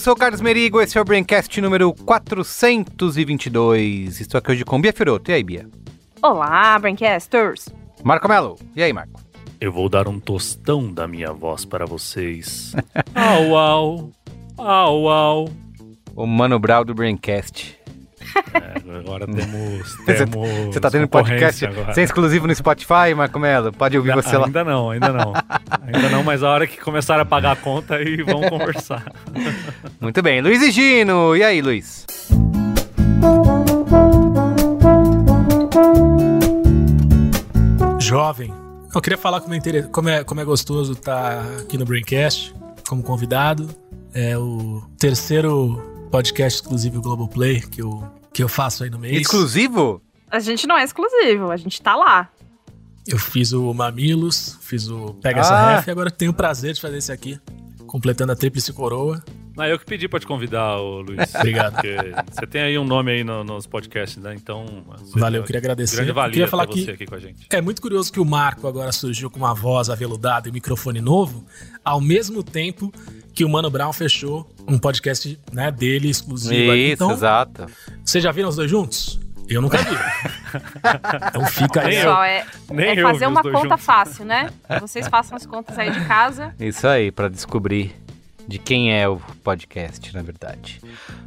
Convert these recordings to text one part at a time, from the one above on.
sou o Carlos Merigo, esse é o Braincast número 422. Estou aqui hoje com Bia Firoto. E aí, Bia? Olá, Braincasters! Marco Melo. E aí, Marco? Eu vou dar um tostão da minha voz para vocês. au, au, au, au. O Mano Brau do Braincast. É, agora temos. Você temos você tá tendo podcast agora. sem exclusivo no Spotify, Marco Melo? Pode ouvir você lá. Ainda não, ainda não. ainda não, mas a hora que começar a pagar a conta aí vamos conversar. Muito bem. Luiz e Gino. E aí, Luiz? jovem. Eu queria falar como é, inter- como é, como é gostoso estar aqui no Braincast como convidado. É o terceiro podcast exclusivo do Globoplay que eu, que eu faço aí no mês. Exclusivo? A gente não é exclusivo, a gente tá lá. Eu fiz o Mamilos, fiz o Pega Ah. essa ref e agora tenho o prazer de fazer esse aqui, completando a tríplice coroa. Não, eu que pedi pra te convidar, ô, Luiz. Obrigado. Porque você tem aí um nome aí no- nos podcasts, né? Então. Valeu, eu queria agradecer. Grande Eu valia queria falar que- você aqui com a gente. É muito curioso que o Marco agora surgiu com uma voz aveludada e um microfone novo, ao mesmo tempo que o Mano Brown fechou um podcast né, dele exclusivo. aqui. Isso, Então, exato. Vocês já viram os dois juntos? Eu nunca vi. então fica aí. Eu. Pessoal, é, Nem é eu fazer uma conta juntos. fácil, né? Vocês façam as contas aí de casa. Isso aí, pra descobrir de quem é o podcast, na verdade.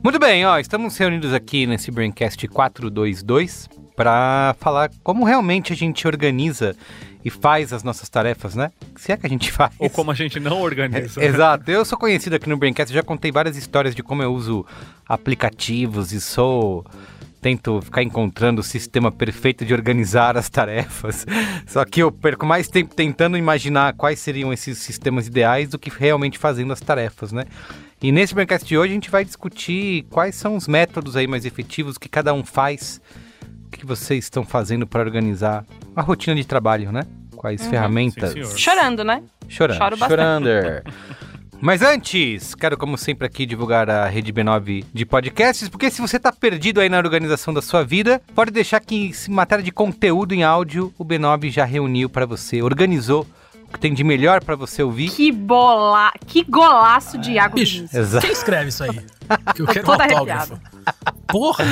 Muito bem, ó, estamos reunidos aqui nesse Braincast 422 para falar como realmente a gente organiza e faz as nossas tarefas, né? Se é que a gente faz. Ou como a gente não organiza. É, Exato, eu sou conhecido aqui no Braincast, já contei várias histórias de como eu uso aplicativos e sou tento ficar encontrando o sistema perfeito de organizar as tarefas. Só que eu perco mais tempo tentando imaginar quais seriam esses sistemas ideais do que realmente fazendo as tarefas, né? E nesse Braincast de hoje a gente vai discutir quais são os métodos aí mais efetivos que cada um faz, o que vocês estão fazendo para organizar a rotina de trabalho, né? Quais ferramentas? Sim, senhor. Chorando, né? Chorando. Choro bastante. Chorando. Mas antes, quero como sempre aqui divulgar a Rede B9 de podcasts, porque se você tá perdido aí na organização da sua vida, pode deixar que em matéria de conteúdo em áudio, o B9 já reuniu para você, organizou o que tem de melhor para você ouvir. Que bola... Que golaço de Iago Bicho. Exato. Quem escreve isso aí? Que eu quero um Toda autógrafo. Porra!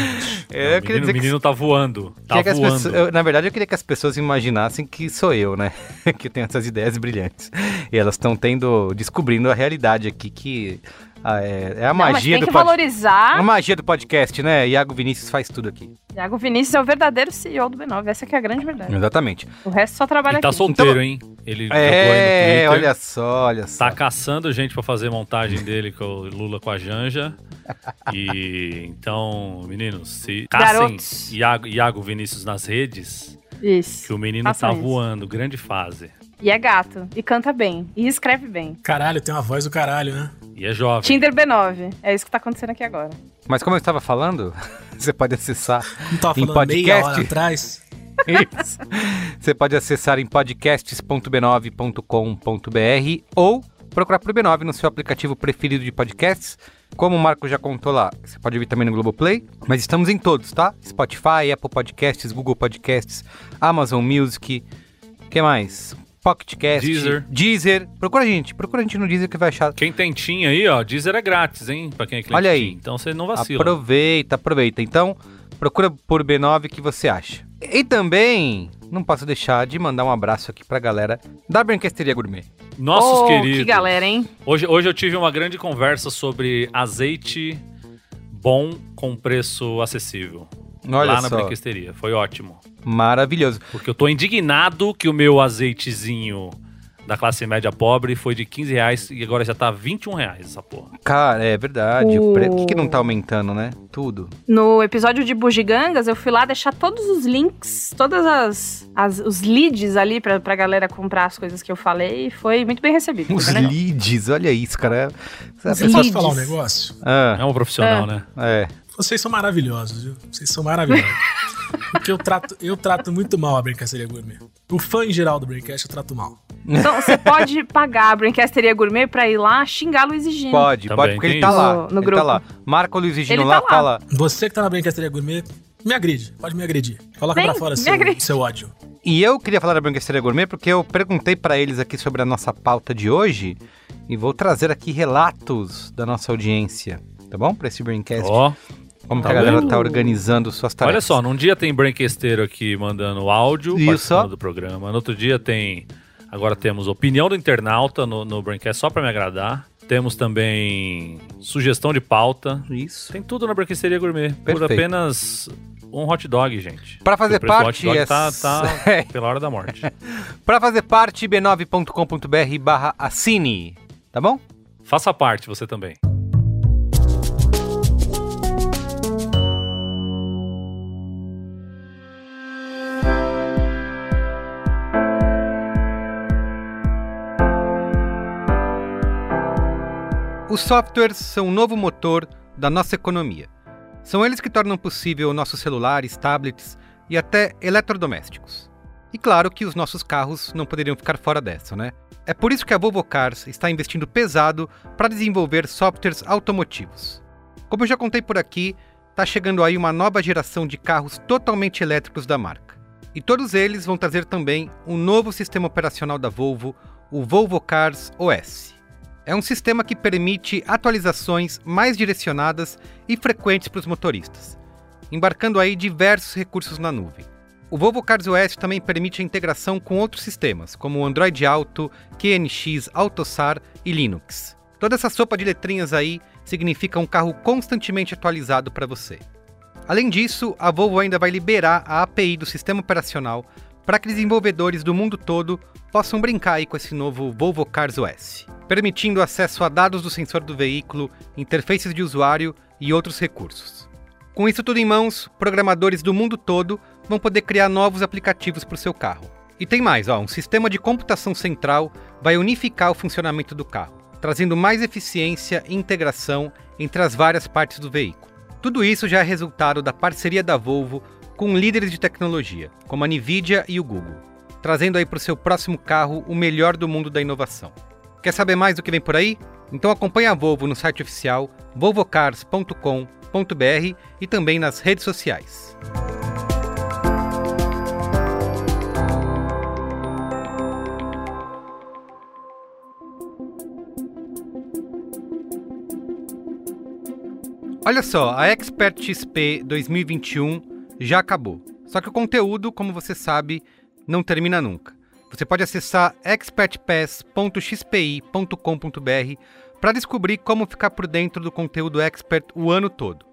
Eu o queria menino, dizer o que menino tá voando. Tá voando. pessoas- eu- na verdade, eu queria que as pessoas imaginassem que sou eu, né? que eu tenho essas ideias brilhantes. E elas estão tendo, descobrindo a realidade aqui, que ah, é, é a Não, mas magia tem do que pod- valorizar. A magia do podcast, né? Iago Vinícius faz tudo aqui. Iago Vinícius é o verdadeiro CEO do B9. Essa é a grande verdade. Exatamente. O resto só trabalha Ele tá aqui. solteiro, Então- hein? Ele É, Twitter. olha só, olha só. Tá caçando gente pra fazer montagem dele com o Lula com a Janja. E então, meninos, se caçem. Iago, Iago Vinícius nas redes, Isso. que o menino Façam tá isso. voando, grande fase. E é gato. E canta bem. E escreve bem. Caralho, tem uma voz do caralho, né? E é jovem. Tinder B9. É isso que tá acontecendo aqui agora. Mas como eu estava falando, você pode acessar Não tava Em falando meia podcast? hora atrás. isso. Você pode acessar em podcasts.b9.com.br ou procurar por B9 no seu aplicativo preferido de podcasts. Como o Marco já contou lá, você pode ouvir também no Globoplay, mas estamos em todos, tá? Spotify, Apple Podcasts, Google Podcasts, Amazon Music, que mais? Pocket Cast, Deezer. Deezer. Procura a gente, procura a gente no Deezer que vai achar. Quem tem TIM aí, ó, Deezer é grátis, hein? Pra quem é cliente Olha aí. TIM. Então você não vacila. Aproveita, aproveita. Então, procura por B9 que você acha. E também, não posso deixar de mandar um abraço aqui pra galera da Branquesteria Gourmet. Nossos oh, queridos. que galera, hein? Hoje, hoje eu tive uma grande conversa sobre azeite bom com preço acessível. Olha lá na só, branquesteria. Foi ótimo. maravilhoso. Porque eu tô indignado que o meu azeitezinho da classe média pobre foi de 15 reais e agora já tá 21 reais essa porra. Cara, é verdade. O O- pre- Por que, que não tá aumentando, né? Tudo. No episódio de Bugigangas, eu fui lá deixar todos os links, todas as, as- os leads ali pra, pra galera comprar as coisas que eu falei e foi muito bem recebido. Os leads, olha isso, cara. Posso leads. falar um negócio? Ah, É um profissional, né? é. Vocês são maravilhosos, viu? Vocês são maravilhosos. Porque eu trato, eu trato muito mal a Brincadeira Gourmet. O fã em geral do Braincast eu trato mal. Então, você pode pagar a Brincasteria Gourmet pra ir lá xingar Luiz e Gino. Pode, Também pode, porque ele tá isso. lá. No- no ele tá grupo. lá. Marca o Luiz e Gino Ele lá, tá lá. fala. Você que tá na Brincadeira Gourmet, me agride. Pode me agredir. Coloca Vem, pra fora seu, agride. seu ódio. E eu queria falar da Branquesteria Gourmet porque eu perguntei pra eles aqui sobre a nossa pauta de hoje e vou trazer aqui relatos da nossa audiência, tá bom? Pra esse Braincast. Ó, Como tá que a galera tá organizando suas tarefas. olha só, num dia tem branquesteiro aqui mandando áudio Isso. do programa. No outro dia tem. Agora temos opinião do internauta no, no Braincast só pra me agradar. Temos também sugestão de pauta. Isso. Tem tudo na Branquesteria Gourmet. Por Perfeito. apenas um hot dog, gente. Pra fazer parte, hot dog é- tá, tá pela hora da morte. Pra fazer parte, b9.com.br barra assine, tá bom? Faça parte você também. Os softwares são o novo motor da nossa economia. São eles que tornam possível nossos celulares, tablets e até eletrodomésticos. E claro que os nossos carros não poderiam ficar fora dessa, né? É por isso que a Volvo Cars está investindo pesado para desenvolver softwares automotivos. Como eu já contei por aqui, está chegando aí uma nova geração de carros totalmente elétricos da marca. E todos eles vão trazer também um novo sistema operacional da Volvo, o Volvo Cars OS. É um sistema que permite atualizações mais direcionadas e frequentes para os motoristas, embarcando aí diversos recursos na nuvem. O Volvo Cars OS também permite a integração com outros sistemas, como o Android Auto, QNX, AutoSAR e Linux. Toda essa sopa de letrinhas aí significa um carro constantemente atualizado para você. Além disso, a Volvo ainda vai liberar a API do sistema operacional para que desenvolvedores do mundo todo possam brincar aí com esse novo Volvo Cars OS, permitindo acesso a dados do sensor do veículo, interfaces de usuário e outros recursos. Com isso tudo em mãos, programadores do mundo todo vão poder criar novos aplicativos para o seu carro. E tem mais, ó, um sistema de computação central vai unificar o funcionamento do carro, trazendo mais eficiência e integração entre as várias partes do veículo. Tudo isso já é resultado da parceria da Volvo com líderes de tecnologia, como a Nvidia e o Google, trazendo aí para o seu próximo carro o melhor do mundo da inovação. Quer saber mais do que vem por aí? Então acompanhe a Volvo no site oficial volvocars.com.br e também nas redes sociais. Olha só, a Expert XP 2021 já acabou. Só que o conteúdo, como você sabe, não termina nunca. Você pode acessar expertpass.xpi.com.br para descobrir como ficar por dentro do conteúdo Expert o ano todo.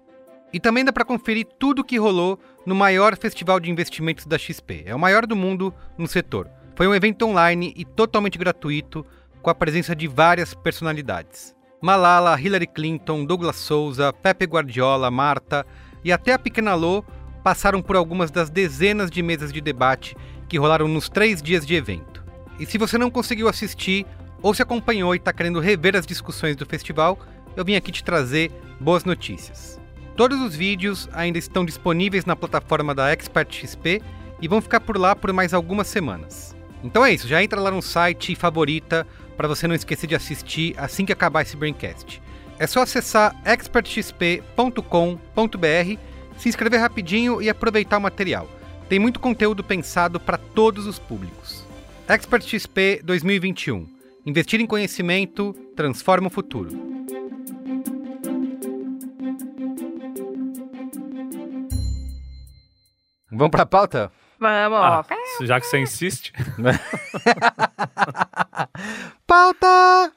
E também dá para conferir tudo o que rolou no maior festival de investimentos da XP. É o maior do mundo no setor. Foi um evento online e totalmente gratuito, com a presença de várias personalidades. Malala, Hillary Clinton, Douglas Souza, Pepe Guardiola, Marta e até a Pequena Lô passaram por algumas das dezenas de mesas de debate que rolaram nos três dias de evento. E se você não conseguiu assistir ou se acompanhou e está querendo rever as discussões do festival, eu vim aqui te trazer boas notícias. Todos os vídeos ainda estão disponíveis na plataforma da Expert XP e vão ficar por lá por mais algumas semanas. Então é isso, já entra lá no site e favorita para você não esquecer de assistir assim que acabar esse Braincast. É só acessar expertxp.com.br, se inscrever rapidinho e aproveitar o material. Tem muito conteúdo pensado para todos os públicos. Expert XP 2021. Investir em conhecimento transforma o futuro. Vamos para a pauta? Vamos, Ah, já que você insiste. Pauta!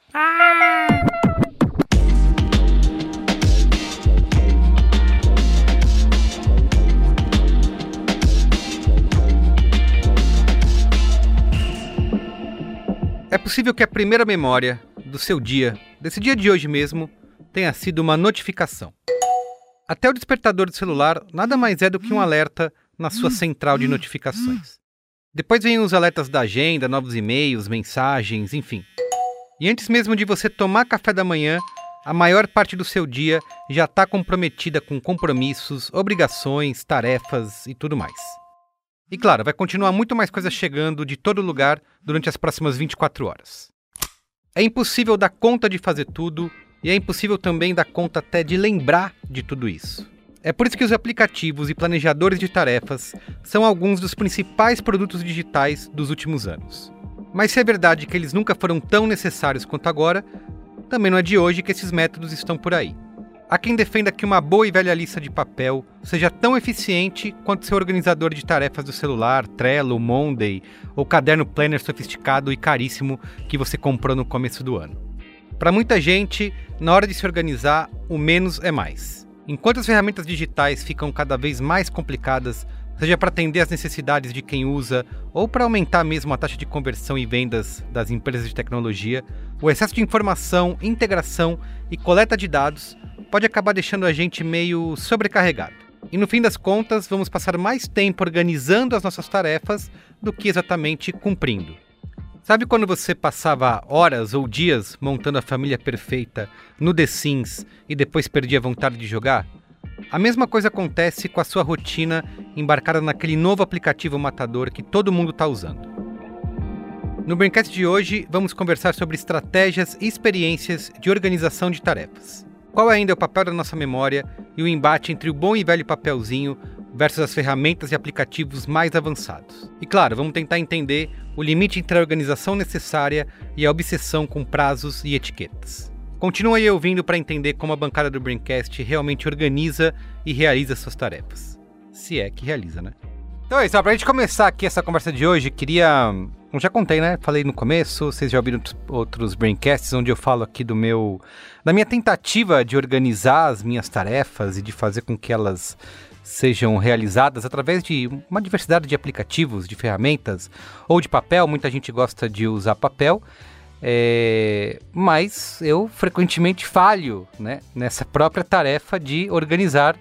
É possível que a primeira memória do seu dia, desse dia de hoje mesmo, tenha sido uma notificação. Até o despertador do celular nada mais é do que um alerta na sua central de notificações. Depois vêm os alertas da agenda, novos e-mails, mensagens, enfim. E antes mesmo de você tomar café da manhã, a maior parte do seu dia já está comprometida com compromissos, obrigações, tarefas e tudo mais. E claro, vai continuar muito mais coisa chegando de todo lugar durante as próximas 24 horas. É impossível dar conta de fazer tudo e é impossível também dar conta até de lembrar de tudo isso. É por isso que os aplicativos e planejadores de tarefas são alguns dos principais produtos digitais dos últimos anos. Mas se é verdade que eles nunca foram tão necessários quanto agora, também não é de hoje que esses métodos estão por aí. Há quem defenda que uma boa e velha lista de papel seja tão eficiente quanto seu organizador de tarefas do celular, Trello, Monday ou caderno planner sofisticado e caríssimo que você comprou no começo do ano. Para muita gente, na hora de se organizar, o menos é mais. Enquanto as ferramentas digitais ficam cada vez mais complicadas, seja para atender às necessidades de quem usa ou para aumentar mesmo a taxa de conversão e vendas das empresas de tecnologia, o excesso de informação, integração e coleta de dados pode acabar deixando a gente meio sobrecarregado. E no fim das contas, vamos passar mais tempo organizando as nossas tarefas do que exatamente cumprindo. Sabe quando você passava horas ou dias montando a família perfeita no The Sims e depois perdia a vontade de jogar? A mesma coisa acontece com a sua rotina embarcada naquele novo aplicativo matador que todo mundo está usando. No Braincast de hoje, vamos conversar sobre estratégias e experiências de organização de tarefas. Qual ainda é o papel da nossa memória e o embate entre o bom e velho papelzinho versus as ferramentas e aplicativos mais avançados? E claro, vamos tentar entender o limite entre a organização necessária e a obsessão com prazos e etiquetas. Continua aí ouvindo para entender como a bancada do Braincast realmente organiza e realiza suas tarefas. Se é que realiza, né? Então é isso, para a gente começar aqui essa conversa de hoje, queria eu já contei, né? Falei no começo, vocês já ouviram outros braincasts onde eu falo aqui do meu da minha tentativa de organizar as minhas tarefas e de fazer com que elas sejam realizadas através de uma diversidade de aplicativos, de ferramentas ou de papel. Muita gente gosta de usar papel, é, mas eu frequentemente falho né, nessa própria tarefa de organizar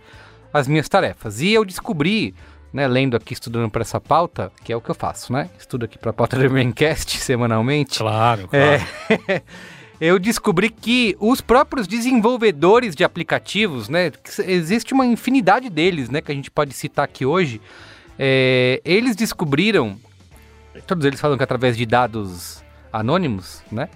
as minhas tarefas. E eu descobri né, lendo aqui, estudando para essa pauta, que é o que eu faço, né? Estudo aqui para a pauta do Braincast semanalmente. Claro, claro. É, eu descobri que os próprios desenvolvedores de aplicativos, né? Existe uma infinidade deles, né? Que a gente pode citar aqui hoje. É, eles descobriram, todos eles falam que através de dados anônimos, né?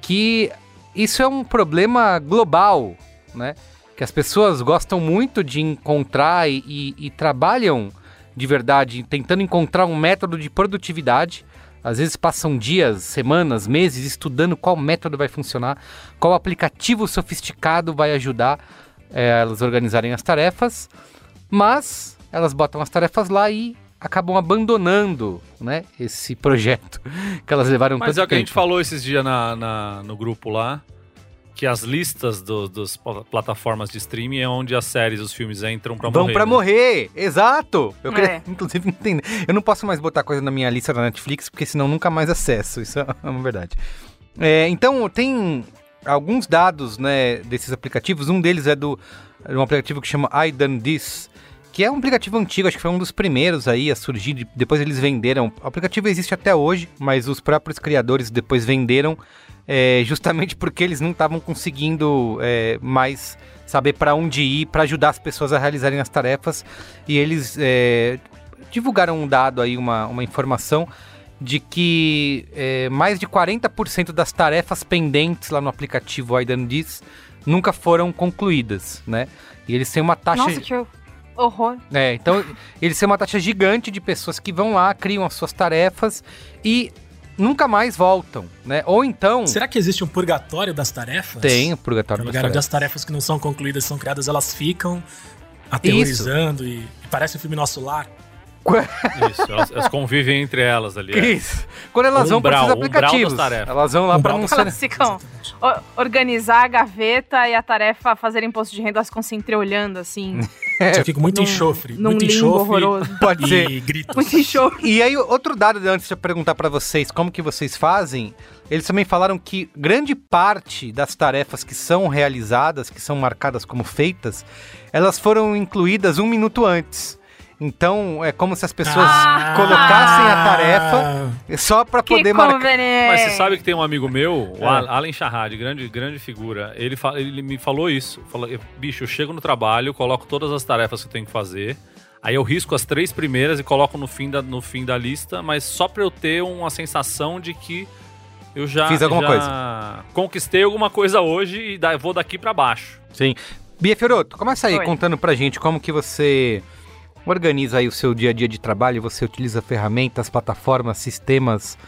Que isso é um problema global, né? Que as pessoas gostam muito de encontrar e, e, e trabalham de verdade, tentando encontrar um método de produtividade. Às vezes passam dias, semanas, meses estudando qual método vai funcionar, qual aplicativo sofisticado vai ajudar é, elas a organizarem as tarefas, mas elas botam as tarefas lá e acabam abandonando né, esse projeto que elas levaram Mas é o que a tempo. gente falou esses dias na, na- no grupo lá, que as listas do- das pl- plataformas de streaming é onde as séries e os filmes entram pra Vão morrer. pra né? morrer, exato. Eu queria, É. inclusive, entender. Eu não posso mais botar coisa na minha lista da Netflix, porque senão nunca mais acesso. Isso é uma verdade. É, então, tem alguns dados né, desses aplicativos. Um deles é do um aplicativo que chama I Done This, que é um aplicativo antigo, acho que foi um dos primeiros aí a surgir. de- Depois eles venderam. O aplicativo existe até hoje, mas os próprios criadores depois venderam é, justamente porque eles não estavam conseguindo é, mais saber para onde ir para ajudar as pessoas a realizarem as tarefas. E eles é, divulgaram um dado aí, uma, uma informação de que é, mais de 40% das tarefas pendentes lá no aplicativo Aidan Diz nunca foram concluídas, né? E eles têm uma taxa... Nossa, que horror. É, então eles têm uma taxa gigante de pessoas que vão lá, criam as suas tarefas e nunca mais voltam, né? Ou então Será que existe um purgatório das tarefas? tem o purgatório No das tarefas. as tarefas que não são concluídas são criadas, elas ficam aterrorizando e, e parece o filme Nosso Lar. Isso, elas, elas convivem entre elas ali. é. Isso. Quando elas vão para Umbral, esses umbral aplicativos, elas vão lá para Umbral não ser... Elas ficam organizar a gaveta e a tarefa fazer imposto de renda, elas ficam se entreolhando assim. Isso aqui com muito Num- enxofre. Num muito enxofre horroroso. Pode ser. e gritos. Muito enxofre. E aí, outro dado antes de eu perguntar pra vocês como que vocês fazem, eles também falaram que grande parte das tarefas que são realizadas, que são marcadas como feitas, elas foram incluídas um minuto antes. Então, é como se as pessoas Ah. colocassem a tarefa só pra Que poder marcar. Mas você sabe que tem um amigo meu, o É. Al- Alan Shahad, grande, grande figura. Ele, fa- ele me falou isso. Falou, bicho, eu chego no trabalho, coloco todas as tarefas que eu tenho que fazer. Aí eu risco as três primeiras e coloco no fim da, no fim da lista, mas só pra eu ter uma sensação de que eu já, Fiz alguma já coisa. conquistei alguma coisa hoje e da- vou daqui pra baixo. Sim. Bia Fioroto, começa aí Oi. contando pra gente como que você organiza aí o seu dia a dia de trabalho, você utiliza ferramentas, plataformas, sistemas,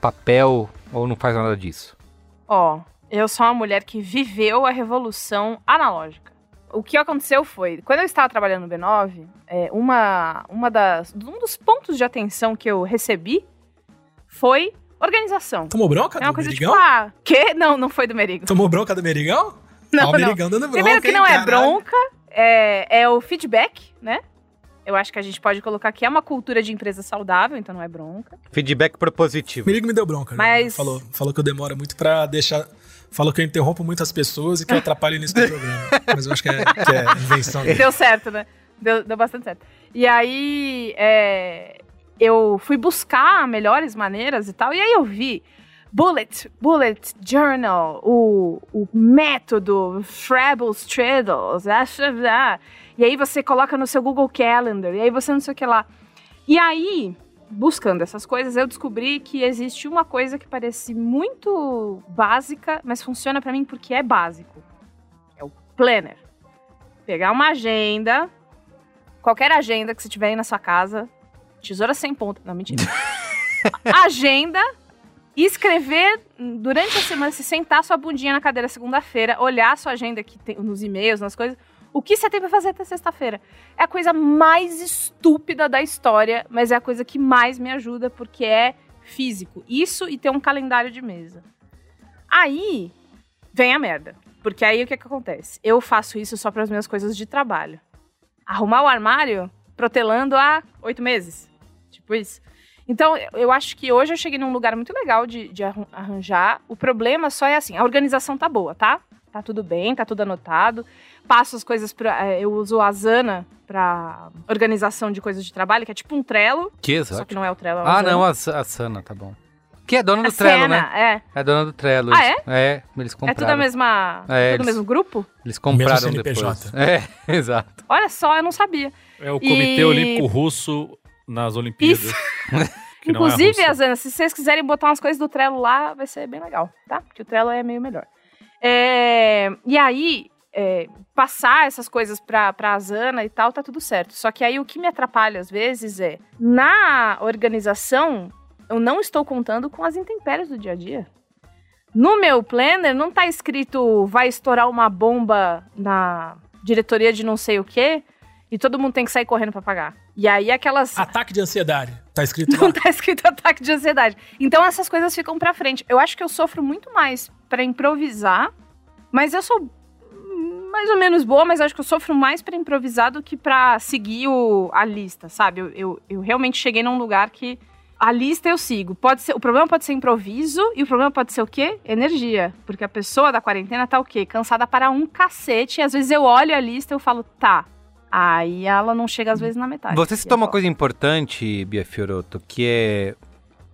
papel ou não faz nada disso? Ó, eu sou uma mulher que viveu a revolução analógica. O que aconteceu foi, quando eu estava trabalhando no B9, é, uma, uma das, um dos pontos de atenção que eu recebi foi organização. Tomou bronca É uma do coisa Merigão? tipo, ah, que? Não, não foi do Merigo. Tomou bronca do Merigão? Não, Ó, o não. Merigão dando bronca. Primeiro que hein, não é caralho. bronca, é, é o feedback, né? Eu acho que a gente pode colocar que é uma cultura de empresa saudável, então não é bronca. Feedback propositivo. Merigo me deu bronca. né? Mas- Falou, falou que eu demoro muito pra deixar... Falou que eu interrompo muitas pessoas e que eu atrapalho o início do programa. Mas eu acho que é, que é invenção dele. Deu certo, né? Deu, deu bastante certo. E aí, é, eu fui buscar melhores maneiras e tal, e aí eu vi Bullet, Bullet Journal, o, o método Frables Triddles, ah, e aí você coloca no seu Google Calendar, e aí você não sei o que lá. E aí, buscando essas coisas, eu descobri que existe uma coisa que parece muito básica, mas funciona pra mim porque é básico. É o Planner. Pegar uma agenda, qualquer agenda que você tiver aí na sua casa, tesoura sem ponta, não, mentira. agenda e escrever durante a semana, se sentar sua bundinha na cadeira segunda-feira, olhar a sua agenda que tem nos e-mails, nas coisas, o que você tem pra fazer até sexta-feira. É a coisa mais estúpida da história, mas é a coisa que mais me ajuda porque é físico. Isso e ter um calendário de mesa. Aí vem a merda. Porque aí o que, que acontece? Eu faço isso só para as minhas coisas de trabalho. Arrumar o armário protelando há oito meses. Tipo isso. Então, eu- acho que hoje eu cheguei num lugar muito legal de, de arran- arranjar. O problema só é assim, a organização tá boa, tá? Tá tudo bem, tá tudo anotado. Passo as coisas pra... eh, Eu uso a Asana pra organização de coisas de trabalho, que é tipo um Trello, Que só exato. que não é o Trello, é Ah, Asana. não, a, a Sana, tá bom. Que é dona do A Trello, Sena, né? é. É dona do Trello. Ah, eles- É, eles É compraram. tudo a mesma... É, tudo o eles- mesmo grupo? Eles compraram Mesmo depois. É, exato. Olha só, eu não sabia. É o Comitê E- Olímpico Russo nas Olimpíadas. é Inclusive, russo. Azana, se vocês quiserem botar umas coisas do Trello lá, vai ser bem legal, tá? Porque o Trello é meio melhor. É, e aí, é, passar essas coisas pra, pra Asana e tal, tá tudo certo. Só que aí o que me atrapalha às vezes é, na organização, eu não estou contando com as intempéries do dia a dia. No meu planner não tá escrito vai estourar uma bomba na diretoria de não sei o quê e todo mundo tem que sair correndo pra pagar. E aí aquelas Ataque de ansiedade. Tá escrito não lá. tá escrito ataque de ansiedade. Então essas coisas ficam pra frente. Eu acho que eu sofro muito mais pra improvisar, mas eu sou mais ou menos boa, mas acho que eu sofro mais pra improvisar do que pra seguir o, a lista, sabe? Eu, eu, eu realmente cheguei num lugar que a lista eu sigo. Pode ser, o problema pode ser improviso e o problema pode ser o quê? Energia. Porque a pessoa da quarentena tá o quê? Cansada para um cacete. E às vezes eu olho a lista e eu falo, tá. Aí ela não chega às vezes na metade. Você citou eu uma coisa importante, Bia Fioroto, que é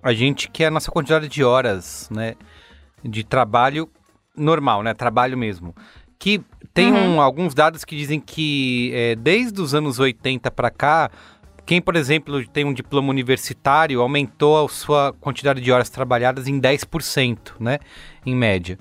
a gente quer a nossa quantidade de horas, né? De trabalho normal, né? Trabalho mesmo. Que tem Uhum. um- alguns dados que dizem que é, desde os anos 80 para cá, quem, por exemplo, tem um diploma universitário aumentou a sua quantidade de horas trabalhadas em 10%, né? Em média.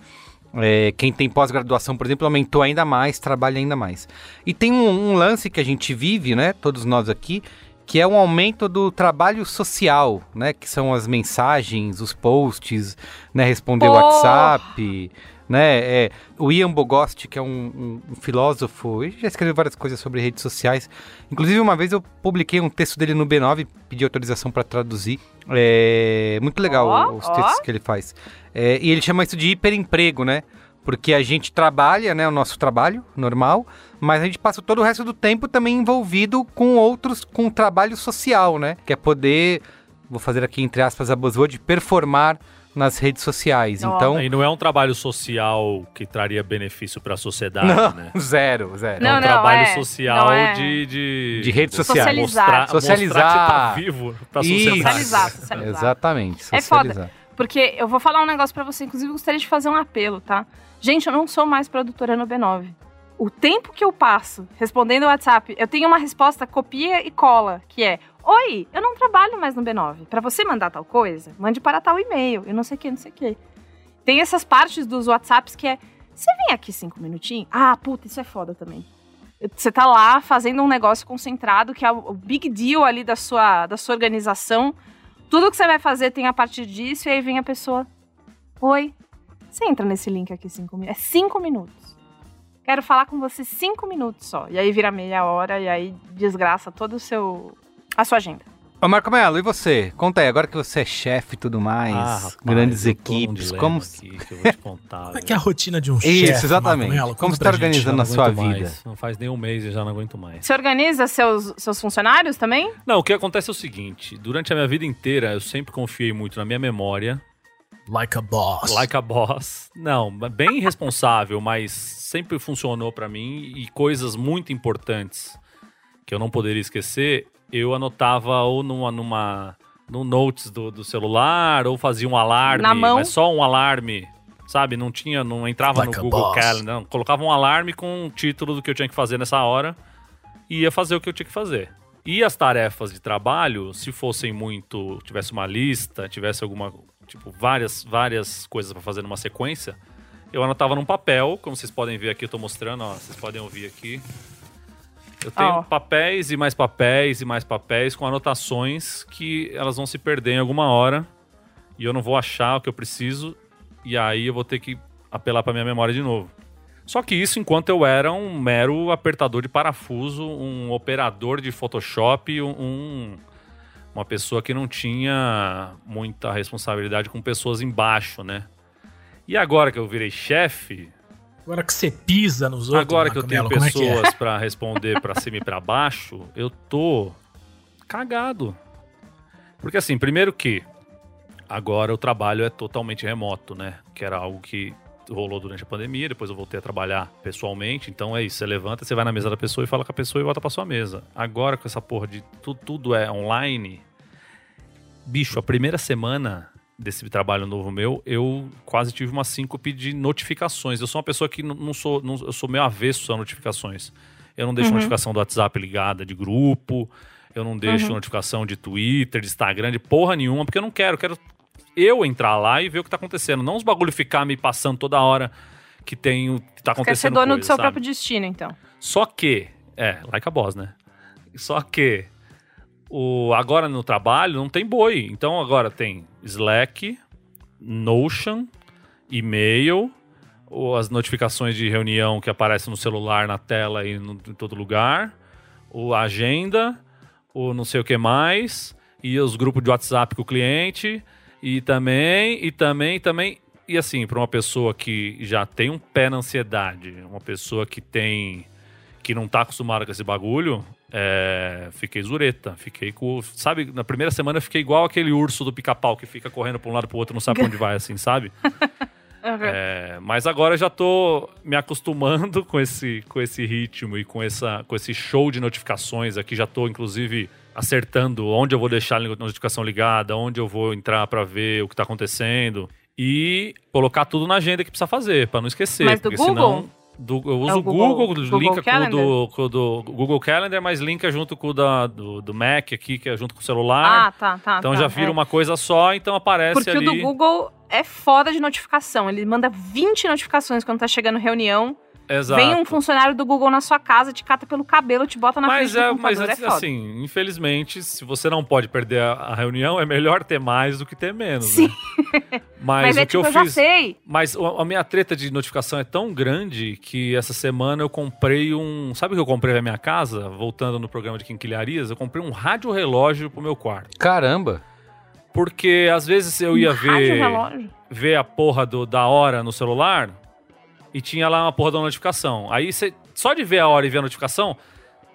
É, quem tem pós-graduação, por exemplo, aumentou ainda mais, trabalha ainda mais. E tem um, um lance que a gente vive, né? Todos nós aqui, que é um aumento do trabalho social, né? Que são as mensagens, os posts, né? Responder Porra! WhatsApp, né? É, o Ian Bogost, que é um, um- filósofo, ele já escreveu várias coisas sobre redes sociais. Inclusive, uma vez eu publiquei um texto dele no B9, pedi autorização para traduzir. É muito legal Ó, os textos que ele faz. É, e ele chama isso de hiperemprego, né? Porque a gente trabalha, né, o nosso trabalho normal, mas a gente passa todo o resto do tempo também envolvido com outros, com o trabalho social, né? Que é poder, vou fazer aqui entre aspas a buzzword, performar nas redes sociais. Não, então, E não é um trabalho social que traria benefício para a sociedade, não, né? zero, zero. Não, é um trabalho é. social Não é. de, de... De redes sociais. Socializar. Mostrar, Socializar. mostrar que tá vivo pra Isso. sociedade. Socializar, socializar. Exatamente. É socializar. Porque eu vou falar um negócio pra você, inclusive eu gostaria de fazer um apelo, tá? Gente, eu não sou mais produtora no B9. O tempo que eu passo respondendo o WhatsApp, eu tenho uma resposta copia e cola, que é: Oi, eu não trabalho mais no B9. Pra você mandar tal coisa, mande para tal e-mail, e não sei o que, não sei o que. Tem essas partes dos WhatsApps que é: Você vem aqui cinco minutinhos? Ah, puta, isso é foda também. Você tá lá fazendo um negócio concentrado, que é o big deal ali da sua, da sua organização. Tudo que você vai fazer tem a partir disso, e aí vem a pessoa. Oi, você entra nesse link aqui cinco minutos. É cinco minutos. Quero falar com você cinco minutos só. E aí vira meia hora, e aí desgraça todo o seu. A sua agenda. Ô Marco Melo, e você? Conta aí, agora que você é chefe e tudo mais, Ah, rapaz, grandes equipes, dilema como... aqui que eu vou te contar, Como é que é a rotina de um Isso, chefe? exatamente. Marco Mello? Como você tá gente. organizando na sua aguento vida? mais. Não faz nem um mês e já não aguento mais. Você organiza seus, seus funcionários também? Não, o que acontece é o seguinte: durante a minha vida inteira, eu sempre confiei muito na minha memória, Like a boss. like a boss. Não, bem responsável, mas sempre funcionou pra mim e coisas muito importantes que eu não poderia esquecer, eu anotava ou numa, numa no notes do, do celular ou fazia um alarme, Na mão? mas só um alarme. Sabe, não tinha, não entrava Like no Google boss. Calendar, não. colocava um alarme com o título do que eu tinha que fazer nessa hora e ia fazer o que eu tinha que fazer. E as tarefas de trabalho, se fossem muito, tivesse uma lista, tivesse alguma, tipo, várias, várias coisas pra fazer numa sequência, eu anotava num papel, como vocês podem ver aqui, eu tô mostrando, ó, vocês podem ouvir aqui. Eu tenho Ó. papéis e mais papéis e mais papéis com anotações que elas vão se perder em alguma hora e eu não vou achar o que eu preciso e aí eu vou ter que apelar pra minha memória de novo. Só que isso enquanto eu era um mero apertador de parafuso, um operador de Photoshop, um, uma pessoa que não tinha muita responsabilidade com pessoas embaixo, né? E agora que eu virei chefe, Agora que você pisa nos outros. agora que eu tenho é que é? pessoas pra responder pra cima e pra baixo, eu tô cagado. Porque assim, primeiro que agora o trabalho é totalmente remoto, né? Que era algo que rolou durante a pandemia, depois eu voltei a trabalhar pessoalmente, então é isso, você levanta, você vai na mesa da pessoa e fala com a pessoa e volta pra sua mesa. Agora com essa porra de tudo, tudo é online, bicho, a primeira semana desse trabalho novo meu, eu quase tive uma síncope de notificações. Eu sou uma pessoa que não, sou, não- eu sou meio avesso a notificações. Eu não deixo notificação do WhatsApp ligada de grupo, eu não deixo notificação de Twitter, de Instagram, de porra nenhuma, porque eu não quero, eu quero eu entrar lá e ver o que tá acontecendo, não os bagulho ficar me passando toda hora que tem, o- que tá Quer ser acontecendo dono coisa, do seu sabe? próprio destino, então. Só que, é, like a boss, né? Só que o agora no trabalho não tem boi. Então agora tem Slack, Notion, e-mail, as notificações de reunião que aparecem no celular, na tela e no- em todo lugar, o agenda, o não sei o que mais, e os grupos de WhatsApp com o cliente, e também, e também, também. E assim, para uma pessoa que já tem um pé na ansiedade, uma pessoa que tem. que não tá acostumada com esse bagulho, é, fiquei zureta. Fiquei com. Sabe, na primeira semana eu fiquei igual aquele urso do pica-pau que fica correndo para um lado pro outro, não sabe pra onde vai, assim, sabe? É, mas agora eu já tô me acostumando com esse, com esse ritmo e com, essa, com esse show de notificações aqui. Já tô, inclusive, acertando onde eu vou deixar a notificação ligada, onde eu vou entrar para ver o que tá acontecendo. E colocar tudo na agenda que precisa fazer, para não esquecer. Mas do porque Google? senão. Do- eu uso É o Google, Google- Google linka com o do, com do Google Calendar, mas linka junto com o da, do, do Mac aqui, que é junto com o celular. Ah, tá, tá. então tá, já vira é. uma coisa só, então aparece Porque ali. o do Google é foda de notificação. Ele manda 20 notificações quando tá chegando reunião. Exato. Vem um funcionário do Google na sua casa, te cata pelo cabelo, te bota na Mas frente é, do mas computador. é foda. assim, infelizmente, se você não pode perder a, a reunião, é melhor ter mais do que ter menos, Sim. né? Mas, Mas o é que tipo, eu eu já fiz. sei. Mas o- a minha treta de notificação é tão grande que essa semana eu comprei um. Sabe o que eu comprei na minha casa? Voltando no programa de quinquilharias, eu comprei um rádio relógio pro meu quarto. Caramba. Porque às vezes eu ia Um rádio ver, relógio. ver a porra do, da hora no celular. E tinha lá uma porra da notificação. Aí você, só de ver a hora e ver a notificação,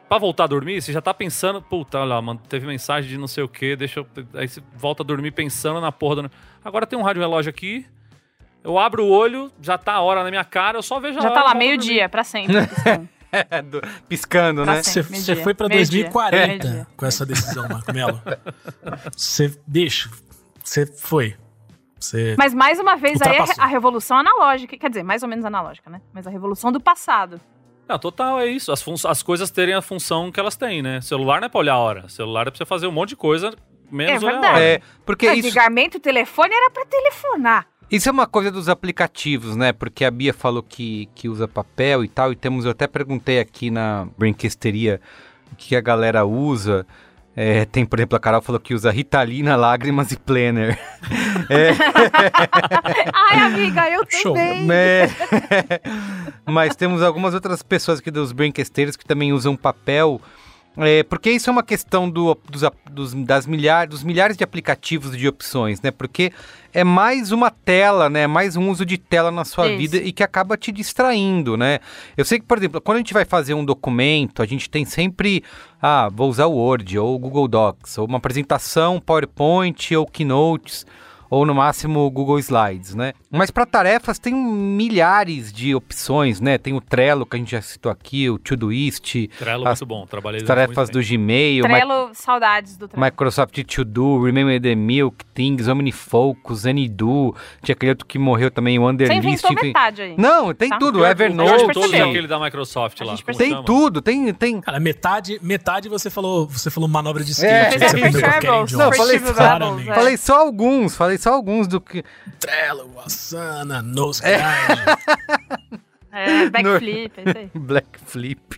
pra voltar a dormir, você já tá pensando, puta, olha lá, mano, teve mensagem de não sei o que, deixa eu. Aí você volta a dormir pensando na porra da. Agora tem um rádio relógio aqui. Eu abro o olho, já tá a hora na minha cara, eu só vejo a Já hora. tá lá, meio-dia, pra sempre. piscando. É, do- piscando, Pra né? Você foi pra Meio-dia. 2040 Meio-dia. com essa decisão, Marco Melo. Você, bicho, você foi. Você. Mas mais uma vez aí é a revolução analógica. Quer dizer, mais ou menos analógica, né? Mas a revolução do passado. Não, total, é isso. As, as coisas terem a função que elas têm, né? Celular não é pra olhar a hora. Celular é pra você fazer um monte de coisa, menos É olhar a hora. É, porque isso, Antigamente o telefone era pra telefonar. isso é uma coisa dos aplicativos, né? Porque a Bia falou que, que usa papel e tal, e temos, eu até perguntei aqui na Brinquesteria o que a galera usa. É, tem, por exemplo, a Carol falou que usa Ritalina, lágrimas e planner. Ai, amiga, eu Show. também. É. Mas temos algumas outras pessoas aqui dos brinquesteiros que também usam papel. É, porque isso é uma questão do- dos, dos- das milhares, dos milhares de aplicativos de opções, né? Porque é mais uma tela, né? Mais um uso de tela na sua Isso. vida e que acaba te distraindo, né? Eu sei que, por exemplo, quando a gente vai fazer um documento, a gente tem sempre, ah, vou usar o Word ou o Google Docs, ou uma apresentação, PowerPoint ou Keynotes ou no máximo o Google Slides, né? Mas para tarefas tem milhares de opções, né? Tem o Trello que a gente já citou aqui, o Todoist, Trello é As muito bom, trabalhei as tarefas do Gmail, Mi- Trello, saudades do Trello. Microsoft To Do, Remember the Milk, Things, OmniFocus, Anydo, tinha aquele outro que morreu também, o Você inventou tem- metade aí. Não, tem Tá. tudo, Evernote, todos é aquele da Microsoft lá. tem chama? tudo, tem, tem... Cara, metade, metade você falou, você falou manobra de skate. É. Você Jones. Não, falei é. Falei só alguns, falei só alguns do que... Trello, Asana, Nosegide. É, backflip, é isso aí. Black Flip.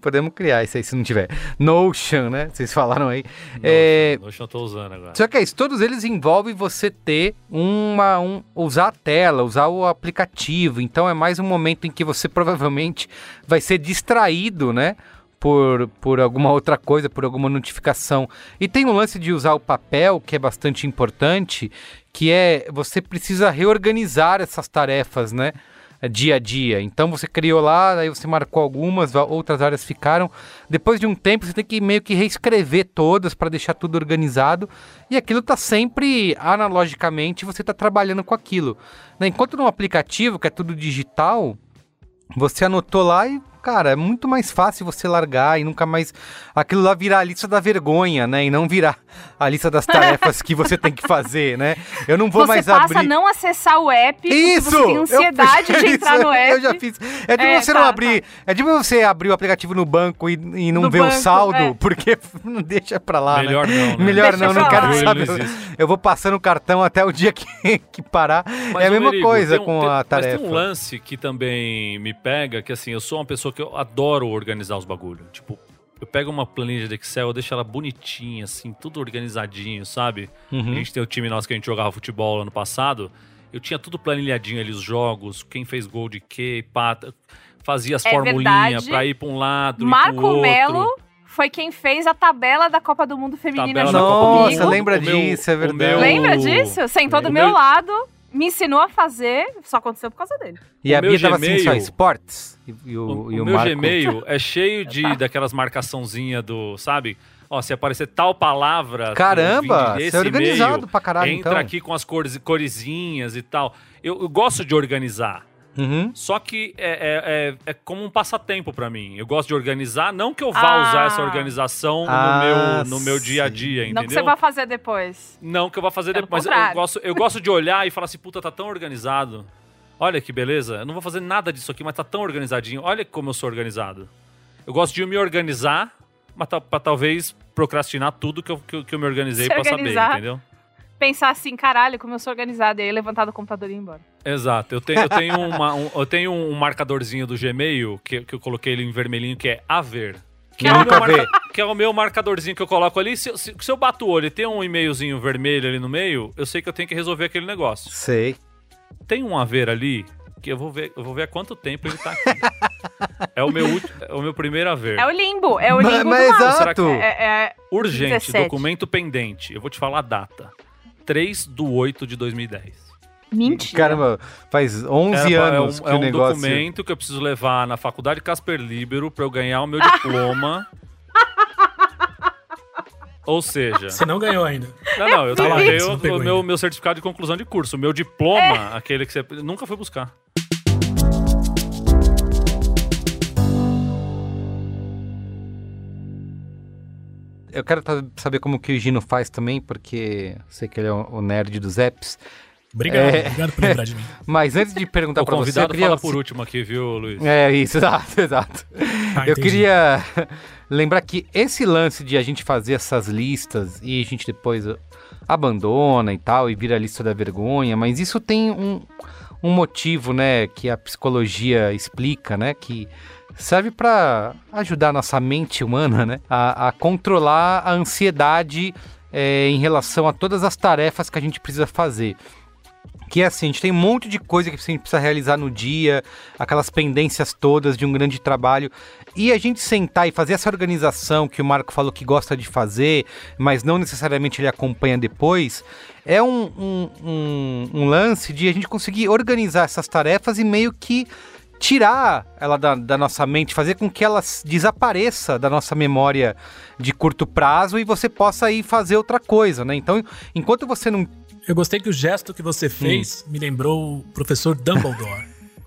Podemos criar isso aí se não tiver. Notion, né? Vocês falaram aí. É, Notion eu tô usando agora. Só que é isso, todos eles envolvem você ter uma. Um, usar a tela, usar o aplicativo. Então é mais um momento em que você provavelmente vai ser distraído, né? Por, por alguma outra coisa, por alguma notificação. E tem um lance de usar o papel, que é bastante importante, que é você precisa reorganizar essas tarefas, né? Dia a dia. Então você criou lá, aí você marcou algumas, outras áreas ficaram. Depois de um tempo, você tem que meio que reescrever todas para deixar tudo organizado. E aquilo tá sempre analogicamente, você tá trabalhando com aquilo. né? Enquanto no aplicativo, que é tudo digital, você anotou lá e, cara, é muito mais fácil você largar e nunca mais. Aquilo lá virar a lista da vergonha, né? E não virar a lista das tarefas que você tem que fazer, né? Eu não vou você mais passa abrir. a não acessar o app, Isso! você tem ansiedade Eu de entrar isso, no app. Eu já fiz. É de É, você tá, não abrir. É de você abrir o aplicativo no banco e, e não No ver o banco, saldo, é. porque não deixa pra lá. né? Melhor não. Né? Melhor Deixa não, não quero lá. saber. Não existe. Eu vou passando o cartão até o dia que, que parar. Mas, é a mesma Merigo, coisa um- com tem- a tarefa. Mas tem um lance que também me pega, que assim, eu sou uma pessoa que eu adoro organizar os bagulhos. Tipo, eu pego uma planilha de Excel, eu deixo ela bonitinha, assim, tudo organizadinho, sabe? Uhum. A gente tem o time nosso que a gente jogava futebol ano passado. Eu tinha tudo planilhadinho ali, os jogos, quem fez gol de quê, pata. Fazia as É formulinhas pra ir pra um lado, ir pro Marco outro. Melo foi quem fez a tabela da Copa do Mundo Feminina Tabela Nossa, lembra O meu- disso, é o verdade. meu- Lembra disso? Sentou do o meu meu- lado, me ensinou a fazer, só aconteceu por causa dele. E o a meu Bia tava assim, Gmail- só esportes. E, e o, O, e o o meu Marco... Gmail é cheio de daquelas marcaçãozinha do, sabe? Ó, se aparecer tal palavra. Caramba, você esse é organizado e-mail, pra caralho, Entra então. aqui com as cores, coresinhas e tal. Eu, eu gosto de organizar. Uhum. Só que é, é, é, é como um passatempo pra mim. Eu gosto de organizar, não que eu vá Ah. usar essa organização Ah, no, meu, no meu dia a dia, Não que entendeu? você vai fazer depois. Não que eu vá fazer Pelo depois. Mas eu gosto, eu gosto de olhar e falar assim, puta, tá tão organizado. Olha que beleza. Eu não vou fazer nada disso aqui, mas tá tão organizadinho. Olha como eu sou organizado. Eu gosto de me organizar, mas pra talvez procrastinar tudo que eu, que eu, que eu me organizei pra saber, entendeu? Pensar assim, caralho, como eu sou organizada. E aí levantar do computador e ir embora. Exato. Eu tenho, eu tenho, uma- um, eu tenho um marcadorzinho do Gmail, que, que eu coloquei ele em vermelhinho, que é haver. Que é, marca- que é o meu marcadorzinho que eu coloco ali. Se, eu- se- se eu bato o olho e tem um e-mailzinho vermelho ali no meio, eu sei que eu tenho que resolver aquele negócio. Sei. Tem um haver ali que eu vou ver, eu vou ver há quanto tempo ele tá aqui. é o meu é o meu primeiro haver. É o limbo, é o Mas, limbo mas do mal. Será que- exato. É, é- Urgente, 17. documento pendente. Eu vou te falar a data. 3 de 8 de 2010. Mentira. Caramba, faz 11 Era anos é um, que é o um negócio... documento que eu preciso levar na faculdade Casper Libero pra eu ganhar o meu diploma. Ou seja, Você não ganhou ainda. não, não, eu Tá lá, tenho você não o, o meu, ainda. meu certificado de conclusão de curso. O meu diploma, aquele que você nunca foi buscar. Eu quero saber como que o Gino faz também, porque sei que ele é o o nerd dos apps. Obrigado, É. obrigado por lembrar de mim. Mas antes de perguntar o pra você, eu convidado queria... fala por último aqui, viu, Luiz? É isso, exato, exato. Ah, eu entendi. queria lembrar que esse lance de a gente fazer essas listas e a gente depois abandona e tal, e vira a lista da vergonha, mas isso tem um, um motivo, né, que a psicologia explica, né, que serve para ajudar nossa mente humana, né, a, a controlar a ansiedade é, em relação a todas as tarefas que a gente precisa fazer. Que é assim, a gente tem um monte de coisa que a gente precisa realizar no dia, aquelas pendências todas de um grande trabalho. E a gente sentar e fazer essa organização que o Marco falou que gosta de fazer, mas não necessariamente ele acompanha depois, é um, um, um- um lance de a gente conseguir organizar essas tarefas e meio que tirar ela da, da nossa mente, fazer com que ela desapareça da nossa memória de curto prazo e você possa ir fazer outra coisa, né? Então, enquanto você não Eu gostei que o gesto que você fez me lembrou o professor Dumbledore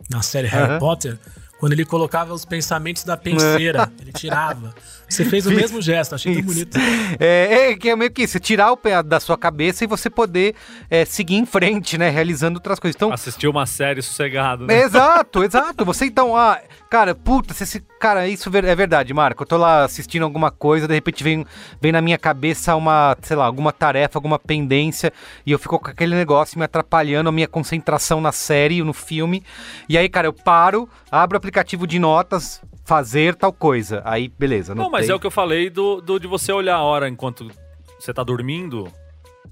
na série Harry Aham. Potter, quando ele colocava os pensamentos da penseira, ele tirava. Você fez o mesmo gesto, achei tão bonito. É, é que é meio que isso, tirar o pé da sua cabeça e você poder é, seguir em frente, né? Realizando outras coisas. Então, Assistiu uma série sossegado, né? Exato, exato. Você então, ah, cara, puta, se esse, cara, isso ver- é verdade, Marco. Eu tô lá assistindo alguma coisa, de repente vem, vem na minha cabeça uma, sei lá, alguma tarefa, alguma pendência, e eu fico com aquele negócio me atrapalhando a minha concentração na série, no filme. E aí, cara, eu paro, abro o aplicativo de notas, fazer tal coisa. Aí, beleza. Não, mas é o que eu falei do, do- de você olhar a hora enquanto você tá dormindo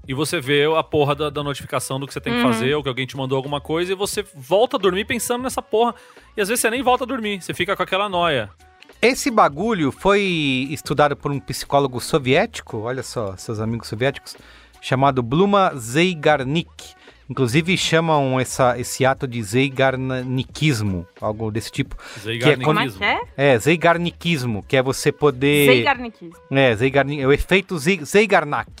e você vê a porra da, da notificação do que você tem que fazer ou que alguém te mandou alguma coisa e você volta a dormir pensando nessa porra. E às vezes você nem volta a dormir, você fica com aquela noia. Esse bagulho foi estudado por um psicólogo soviético, olha só, seus amigos soviéticos, chamado Bluma Zeigarnik. Inclusive chamam essa, esse ato de Zeigarnikismo, algo desse tipo. Zeigarnikismo. Como é que é? É, Zeigarnikismo, que é você poder... Zeigarnikismo. É, Zeigarnik, é o efeito Zei- Zeigarnak.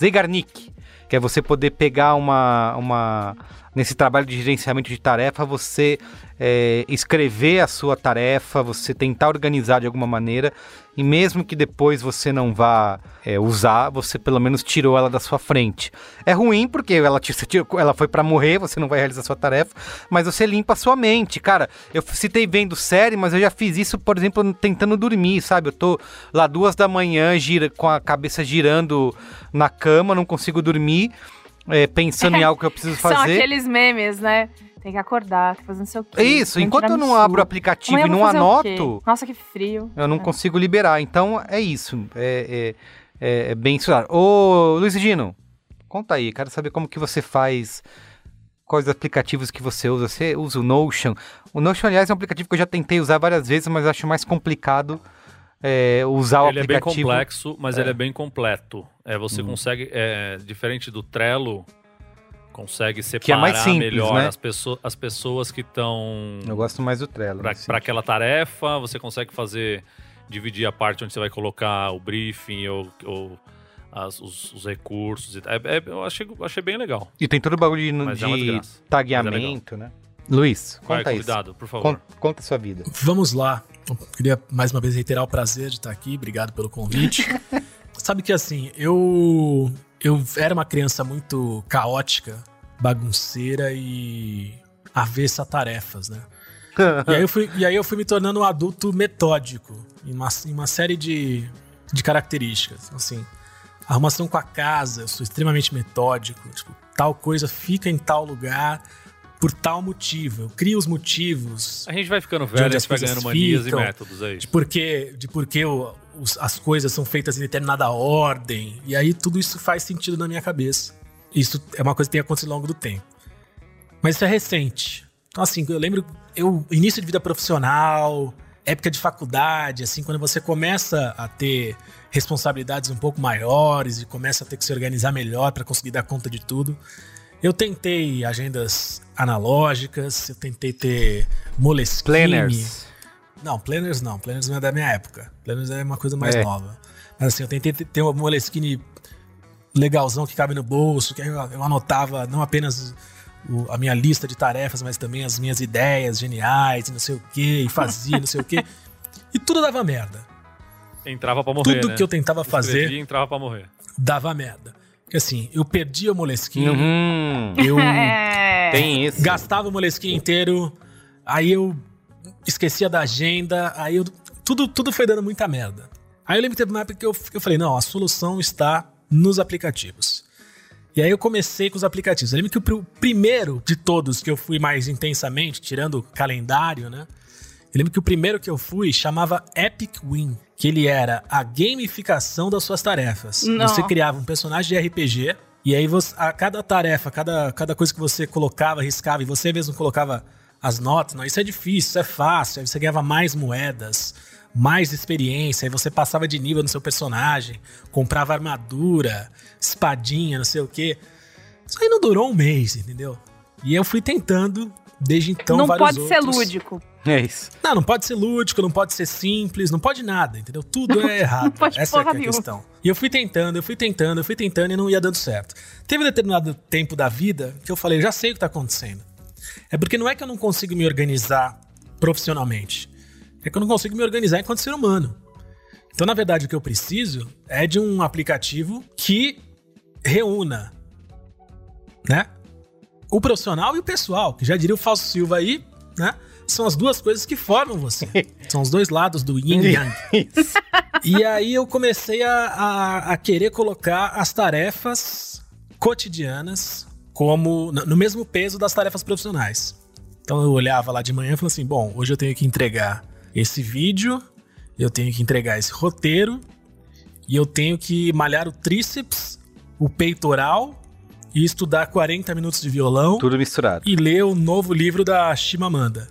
Zeigarnik, que é você poder pegar uma, uma nesse trabalho de gerenciamento de tarefa, você é, escrever a sua tarefa, você tentar organizar de alguma maneira, e mesmo que depois você não vá é, usar, você pelo menos tirou ela da sua frente. É ruim porque ela, te- ela foi pra morrer, você não vai realizar a sua tarefa, mas você limpa a sua mente. Cara, eu citei vendo série, mas eu já fiz isso, por exemplo, tentando dormir, sabe? Eu tô lá duas da manhã, gira, com a cabeça girando na cama, não consigo dormir, é, pensando em algo que eu preciso São fazer. aqueles memes, né? Tem que acordar, tem que fazer não sei o quê. É isso, enquanto eu não abro o aplicativo Amanhã e não anoto, Nossa, que frio. eu não É. consigo liberar. Então é isso. É, é, é- é bem estudado. Ô, Luiz Gino, conta aí. Quero saber como que você faz. Quais aplicativos que você usa? Você usa o Notion? O Notion, aliás, é um aplicativo que eu já tentei usar várias vezes, mas acho mais complicado é, usar o Ele é bem aplicativo. complexo, mas É. ele é bem completo. É, você Hum. consegue, é, diferente do Trello, consegue é separar mais simples, melhor né? as, pessoas, as pessoas que estão Eu gosto mais do Trello. para assim. aquela tarefa. Você consegue fazer, dividir a parte onde você vai colocar o briefing ou, ou as- os, os recursos. e tal. É, é- eu achei, achei bem legal. E tem todo o bagulho de, Mas é de desgraça. tagueamento, né? Luiz, Vai, conta isso. convidado, por favor. Conta, conta a sua vida. Vamos lá. Eu queria mais uma vez reiterar o prazer de estar aqui. Obrigado pelo convite. Sabe que assim, eu eu era uma criança muito caótica, bagunceira e avessa a tarefas, né? E aí eu fui, e aí eu fui me tornando um adulto metódico em uma, em uma série de, de características. Assim, arrumação com a casa, eu sou extremamente metódico. Tipo, tal coisa fica em tal lugar por tal motivo. Eu crio os motivos, A gente vai ficando velho, a gente vai ganhando manias ficam, e métodos aí. de por que, de por que o- os- as coisas são feitas em determinada ordem. E aí tudo isso faz sentido na minha cabeça. Isso é uma coisa que tem acontecido ao longo do tempo. Mas isso é recente. Então, assim, eu lembro, eu, início de vida profissional, época de faculdade, assim, quando você começa a ter responsabilidades um pouco maiores e começa a ter que se organizar melhor para conseguir dar conta de tudo. Eu tentei agendas analógicas, eu tentei ter Moleskine. Planners. Não, planners não. Planners não é da minha época. Planners é uma coisa mais É. nova. Mas assim, eu tentei ter uma Moleskine legalzão que cabe no bolso, que aí eu, anotava não apenas o- a minha lista de tarefas, mas também as minhas ideias geniais, e não sei o quê, e fazia, não sei o quê. E tudo dava merda. Entrava pra morrer, Tudo né? que eu tentava fazer Escrevia e entrava pra morrer. dava merda. Porque assim, eu perdia o Moleskine, Uhum. eu É. Tem isso. gastava o Moleskine inteiro, aí eu esquecia da agenda, aí eu, tudo, tudo foi dando muita merda. Aí eu lembro que teve uma época que eu, que eu falei, não, a solução está nos aplicativos. E aí eu comecei com os aplicativos. Eu lembro que o pr- o primeiro de todos que eu fui mais intensamente, tirando o calendário, né? Eu lembro que o primeiro que eu fui chamava Epic Win, que ele era a gamificação das suas tarefas. Não. Você criava um personagem de RPG, e aí você, a cada tarefa, cada, cada coisa que você colocava, riscava, e você mesmo colocava as notas, não, isso é difícil, isso é fácil, aí você ganhava mais moedas, mais experiência, aí você passava de nível no seu personagem, comprava armadura, espadinha, não sei o quê. Isso aí não durou um mês, entendeu? E eu fui tentando, desde então, não vários pode ser outros. lúdico. É isso. Não, não pode ser lúdico, não pode ser simples, não pode nada, entendeu? Tudo é errado. pode Essa é, que é a nenhuma. questão. E eu fui tentando, eu fui tentando, eu fui tentando e não ia dando certo. Teve um determinado tempo da vida que eu falei, já sei o que tá acontecendo. É porque não é que eu não consigo me organizar profissionalmente. É que eu não consigo me organizar enquanto ser humano. Então, na verdade, o que eu preciso é de um aplicativo que reúna, né? O profissional e o pessoal, que já diria o Fausto Silva aí, né? São as duas coisas que formam você. São os dois lados do yin e yang. E aí eu comecei a, a, a querer colocar as tarefas cotidianas como no mesmo peso das tarefas profissionais. Então eu olhava lá de manhã e falava assim: bom, hoje eu tenho que entregar esse vídeo, eu tenho que entregar esse roteiro, e eu tenho que malhar o tríceps, o peitoral e estudar 40 minutos de violão Tudo misturado. e ler o novo livro da Chimamanda.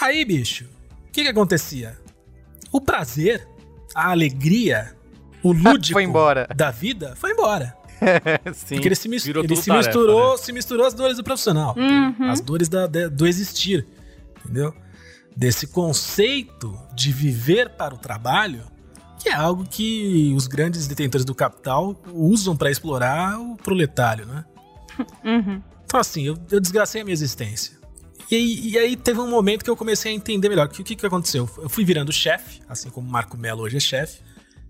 Aí, bicho, o que que acontecia? O prazer, a alegria, o lúdico Foi embora. da vida foi embora. Sim. Porque ele se, mis- Virou ele tudo se tarefa, misturou, se misturou as dores do profissional, Uhum. as dores da- da- do existir, entendeu? Desse conceito de viver para o trabalho, que é algo que os grandes detentores do capital usam para explorar o proletário, né? Uhum. Então, assim, eu, eu desgracei a minha existência. E aí, e aí teve um momento que eu comecei a entender melhor. O que, que, que aconteceu? Eu fui virando chefe, assim como o Marco Melo hoje é chefe.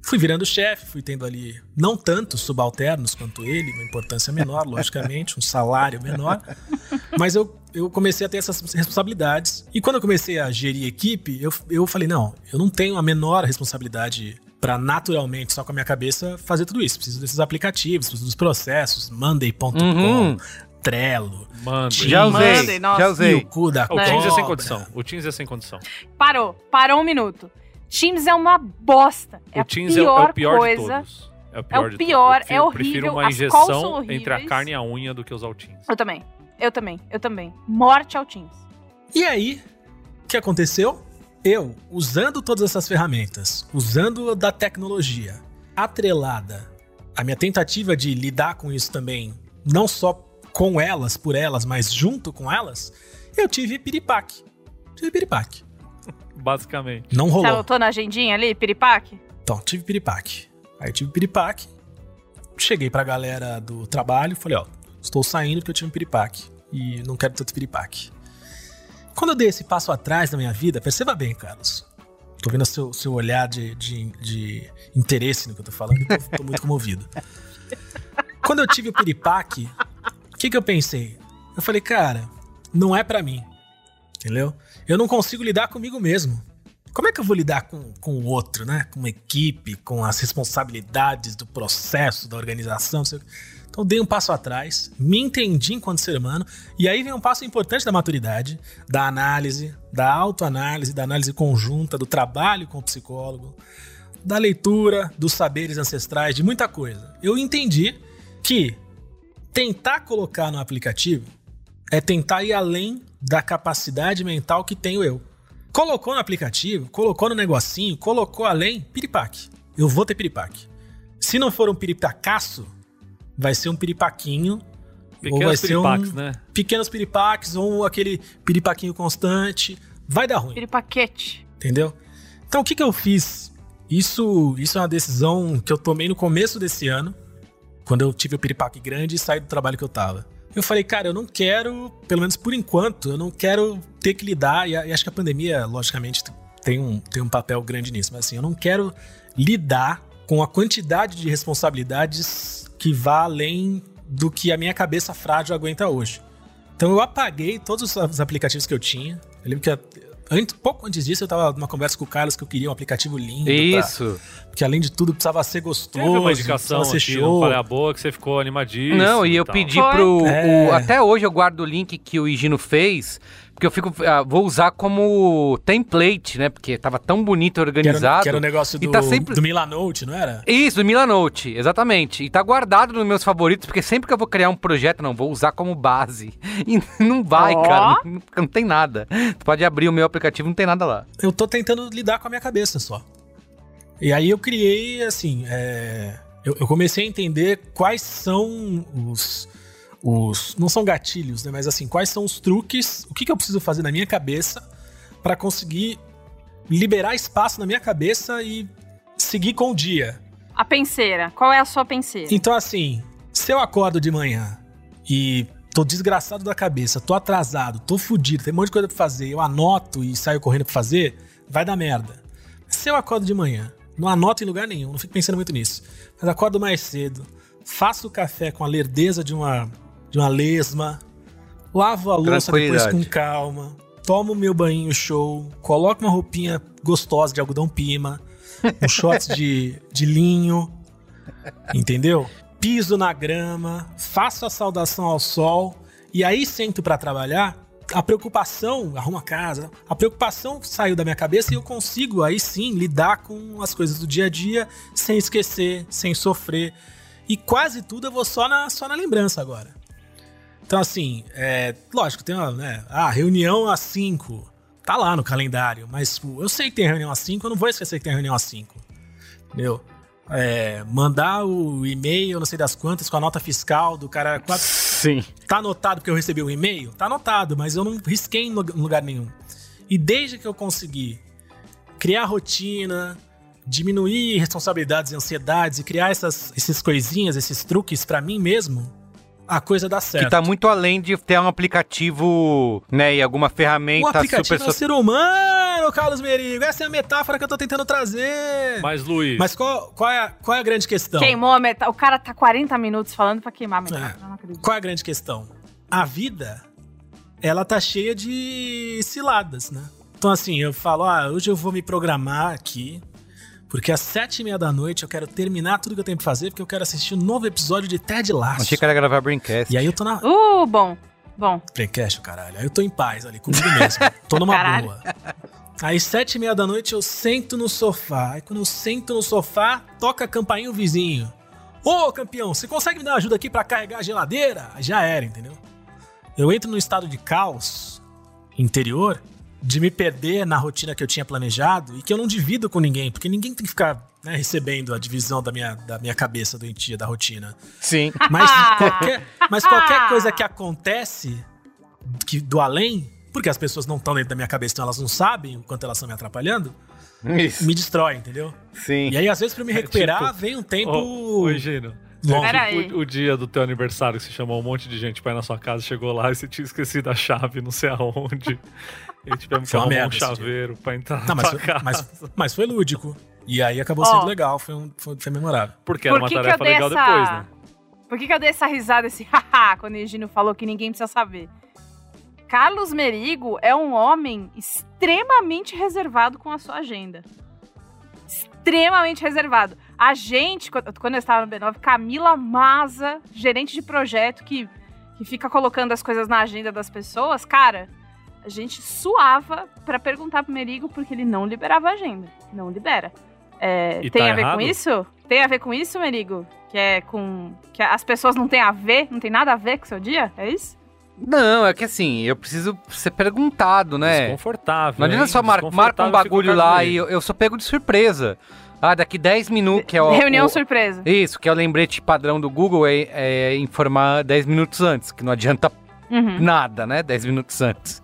Fui virando chefe, fui tendo ali não tantos subalternos quanto ele, uma importância menor, logicamente, um salário menor. Mas eu, eu comecei a ter essas responsabilidades. E quando eu comecei a gerir equipe, eu, eu falei: não, eu não tenho a menor responsabilidade para naturalmente, só com a minha cabeça, fazer tudo isso. Preciso desses aplicativos, preciso dos processos, Monday.com, Uhum. Trello, Manda. Já usei, nossa. já e usei. o cu da O Teams é sem condição. O Teams é sem condição. Parou, parou um minuto. Teams é uma bosta. É o a Teams é, o- pior é o pior coisa. de todos. É o É pior, o de pior, todos. é Eu prefiro horrível, uma injeção entre a carne e a unha do que usar o Teams. Eu também. Eu também. Eu também. Morte ao Teams. E aí, o que aconteceu? Eu, usando todas essas ferramentas, usando da tecnologia, atrelada à minha tentativa de lidar com isso também, não só com elas, por elas, mas junto com elas, eu tive piripaque. Tive piripaque. Basicamente. Não Você rolou. anotou na agendinha ali, piripaque? Então, tive piripaque. Aí eu tive piripaque. Cheguei pra galera do trabalho, falei, ó, estou saindo porque eu tive um piripaque e não quero tanto piripaque. Quando eu dei esse passo atrás na minha vida, perceba bem, Carlos. Tô vendo o seu, seu olhar de, de, de interesse no que eu tô falando e tô, tô muito comovido. Quando eu tive o piripaque, o que que eu pensei? Eu falei, cara, não é pra mim. Entendeu? Eu não consigo lidar comigo mesmo. Como é que eu vou lidar com, com o outro, né? Com uma equipe, com as responsabilidades do processo, da organização, não sei o quê. Então dei um passo atrás, me entendi enquanto ser humano, e aí vem um passo importante da maturidade, da análise, da autoanálise, da análise conjunta, do trabalho com o psicólogo, da leitura, dos saberes ancestrais, de muita coisa. Eu entendi que tentar colocar no aplicativo é tentar ir além da capacidade mental que tenho eu. Colocou no aplicativo, colocou no negocinho, colocou além, piripaque. Eu vou ter piripaque. Se não for um piripacaço, vai ser um piripaquinho ou vai Pequenos ser um piripaques, né? pequenos piripaques, ou aquele piripaquinho constante. Vai dar ruim. Piripaquete. Entendeu? Então o que, que eu fiz? Isso, isso é uma decisão que eu tomei no começo desse ano, quando eu tive o piripaque grande e saí do trabalho que eu tava. Eu falei, cara, eu não quero, pelo menos por enquanto, eu não quero ter que lidar, e, acho que a pandemia, logicamente, tem um, tem um papel grande nisso, mas assim, eu não quero lidar com a quantidade de responsabilidades que vá além do que a minha cabeça frágil aguenta hoje. Então eu apaguei todos os aplicativos que eu tinha. Eu lembro que antes, pouco antes disso eu tava numa conversa com o Carlos que eu queria um aplicativo lindo. pra- Isso. porque além de tudo precisava ser gostoso, Teve uma indicação ser aqui no show. Falha Boa que você ficou animadíssimo. Não, e eu tal. pedi Foi? pro. É. o- até hoje eu guardo o link que o Higino fez, porque eu fico. ah, vou usar como template, né? Porque tava tão bonito Que era, organizado. que era o negócio do, tá sempre- do Milanote, não era? Isso, do Milanote, exatamente. E tá guardado nos meus favoritos, porque sempre que eu vou criar um projeto, não, vou usar como base. E não vai, Ó. cara. Não, não tem nada. Tu pode abrir o meu aplicativo, não tem nada lá. Eu tô tentando lidar com a minha cabeça só. E aí eu criei, assim, é, eu, eu comecei a entender quais são os, os. Não são gatilhos, né? Mas assim, quais são os truques, o que, que eu preciso fazer na minha cabeça pra conseguir liberar espaço na minha cabeça e seguir com o dia. A penseira. Qual é a sua penseira? Então, assim, se eu acordo de manhã e tô desgraçado da cabeça, tô atrasado, tô fudido, tem um monte de coisa pra fazer, eu anoto e saio correndo pra fazer, vai dar merda. Se eu acordo de manhã, não anoto em lugar nenhum, não fico pensando muito nisso, mas acordo mais cedo, faço o café com a lerdeza de uma, de uma lesma, lavo a louça depois com calma, tomo meu banho show, coloco uma roupinha gostosa de algodão pima, um shorts de, de linho, entendeu? Piso na grama, faço a saudação ao sol e aí sento pra trabalhar. A preocupação, arrumo a casa, a preocupação saiu da minha cabeça e eu consigo aí sim lidar com as coisas do dia a dia sem esquecer, sem sofrer. E quase tudo eu vou só na, só na lembrança agora. Então, assim, é, lógico, tem uma, né? Ah, reunião às 5. Tá lá no calendário, mas tipo, eu sei que tem reunião às 5, eu não vou esquecer que tem reunião às 5. Entendeu? É, mandar o e-mail, não sei das quantas, com a nota fiscal do cara. quatro- Sim. Tá anotado porque eu recebi o e-mail? Tá anotado, mas eu não risquei em lu- em lugar nenhum. E desde que eu consegui criar rotina, diminuir responsabilidades e ansiedades e criar essas, essas coisinhas, esses truques pra mim mesmo, a coisa dá certo. Que tá muito além de ter um aplicativo, né, e alguma O ferramenta aplicativo super... é o ser humano, Carlos Merigo. Essa é a metáfora que eu tô tentando trazer. Mas, Luiz, Mas qual, qual, é, a, qual é a grande questão? Queimou a metade. O cara tá 40 minutos falando pra queimar a metade. É. Eu não acredito. Qual é a grande questão? A vida, ela tá cheia de ciladas, né? Então, assim, eu falo, ah, hoje eu vou me programar aqui, porque às sete e meia da noite eu quero terminar tudo que eu tenho pra fazer, porque eu quero assistir um novo episódio de Ted Lasso. Achei que era gravar Braincast. E aí eu tô na... Uh, bom. Bom. Playcast, caralho. Aí eu tô em paz ali, comigo mesmo. tô numa Caralho. boa. Aí, sete e meia da noite, eu sento no sofá. Aí, quando eu sento no sofá, toca a campainha o vizinho. Ô, campeão, você consegue me dar uma ajuda aqui pra carregar a geladeira? Aí Já era, entendeu? Eu entro num estado de caos interior, de me perder na rotina que eu tinha planejado e que eu não divido com ninguém, porque ninguém tem que ficar né, recebendo a divisão da minha, da minha cabeça doentia, da rotina. Sim. Mas qualquer, mas qualquer coisa que acontece que, do além, porque as pessoas não estão dentro da minha cabeça, então elas não sabem o quanto elas estão me atrapalhando, Isso. me destrói, entendeu? Sim. E aí, às vezes, pra eu me recuperar, tipo, vem um tempo Ô, ô, Gino, aí. o, o dia do teu aniversário que você chamou um monte de gente pra ir na sua casa, chegou lá e você tinha esquecido a chave, não sei aonde. E tivemos que Foi uma arrumar um chaveiro pra entrar Não, mas, foi, casa. mas, mas foi lúdico. E aí acabou sendo legal, foi, um, foi, foi memorável. Porque era Por uma que, que eu tarefa dei legal essa. depois, né? Por que, que eu dei essa risada, esse haha, quando o Egino falou que ninguém precisa saber? Carlos Merigo é um homem extremamente reservado com a sua agenda. Extremamente reservado. A gente, quando quando eu estava no B9, Camila Maza, gerente de projeto, que, que fica colocando as coisas na agenda das pessoas, cara, a gente suava pra perguntar pro Merigo porque ele não liberava a agenda. Não libera. É, E tem tá a ver errado? com isso? Tem a ver com isso, Merigo? Que é com. Que as pessoas não têm a ver, não tem nada a ver com o seu dia? É isso? Não, é que assim, eu preciso ser perguntado, né? Desconfortável. Não adianta hein? só mar marca um bagulho lá e eu, eu só pego de surpresa. Ah, daqui 10 minutos, que é o. Reunião o- surpresa. Isso, que é o lembrete padrão do Google, é, é informar 10 minutos antes, que não adianta Uhum. nada, né? 10 minutos antes.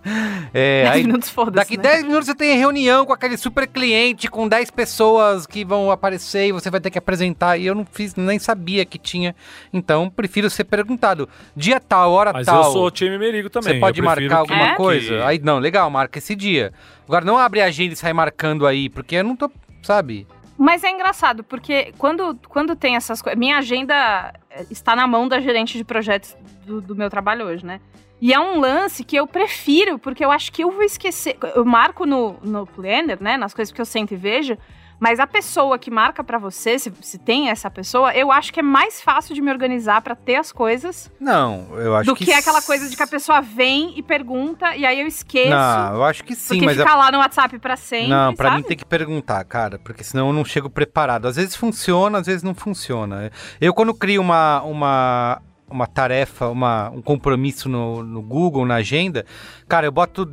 É, 10 aí, minutos foda-se. daqui né? 10 minutos você tem reunião com aquele super cliente, com 10 pessoas que vão aparecer e você vai ter que apresentar. E eu não fiz, nem sabia que tinha. Então, prefiro ser perguntado. Dia tal, hora Mas tal. eu sou o time Merigo também. Você pode marcar alguma É? coisa? que- Aí, não, legal, marca esse dia. Agora, não abre a agenda e sai marcando aí, porque eu não tô, sabe? Mas é engraçado, porque quando, quando tem essas coisas. Minha agenda eh, está na mão da gerente de projetos do, do meu trabalho hoje, né? E é um lance que eu prefiro, porque eu acho que eu vou esquecer. Eu marco no, no planner, né? Nas coisas que eu sempre vejo. Mas a pessoa que marca pra você, se, se tem essa pessoa, eu acho que é mais fácil de me organizar pra ter as coisas Não, eu acho do que. que, aquela coisa de que a pessoa vem e pergunta e aí eu esqueço. Não, eu acho que sim, porque mas. fica a- lá no WhatsApp pra sempre. Não, pra sabe? mim tem que perguntar, cara, porque senão eu não chego preparado. Às vezes funciona, às vezes não funciona. Eu, quando crio uma, uma, uma tarefa, uma, um compromisso no, no Google, na agenda, cara, eu boto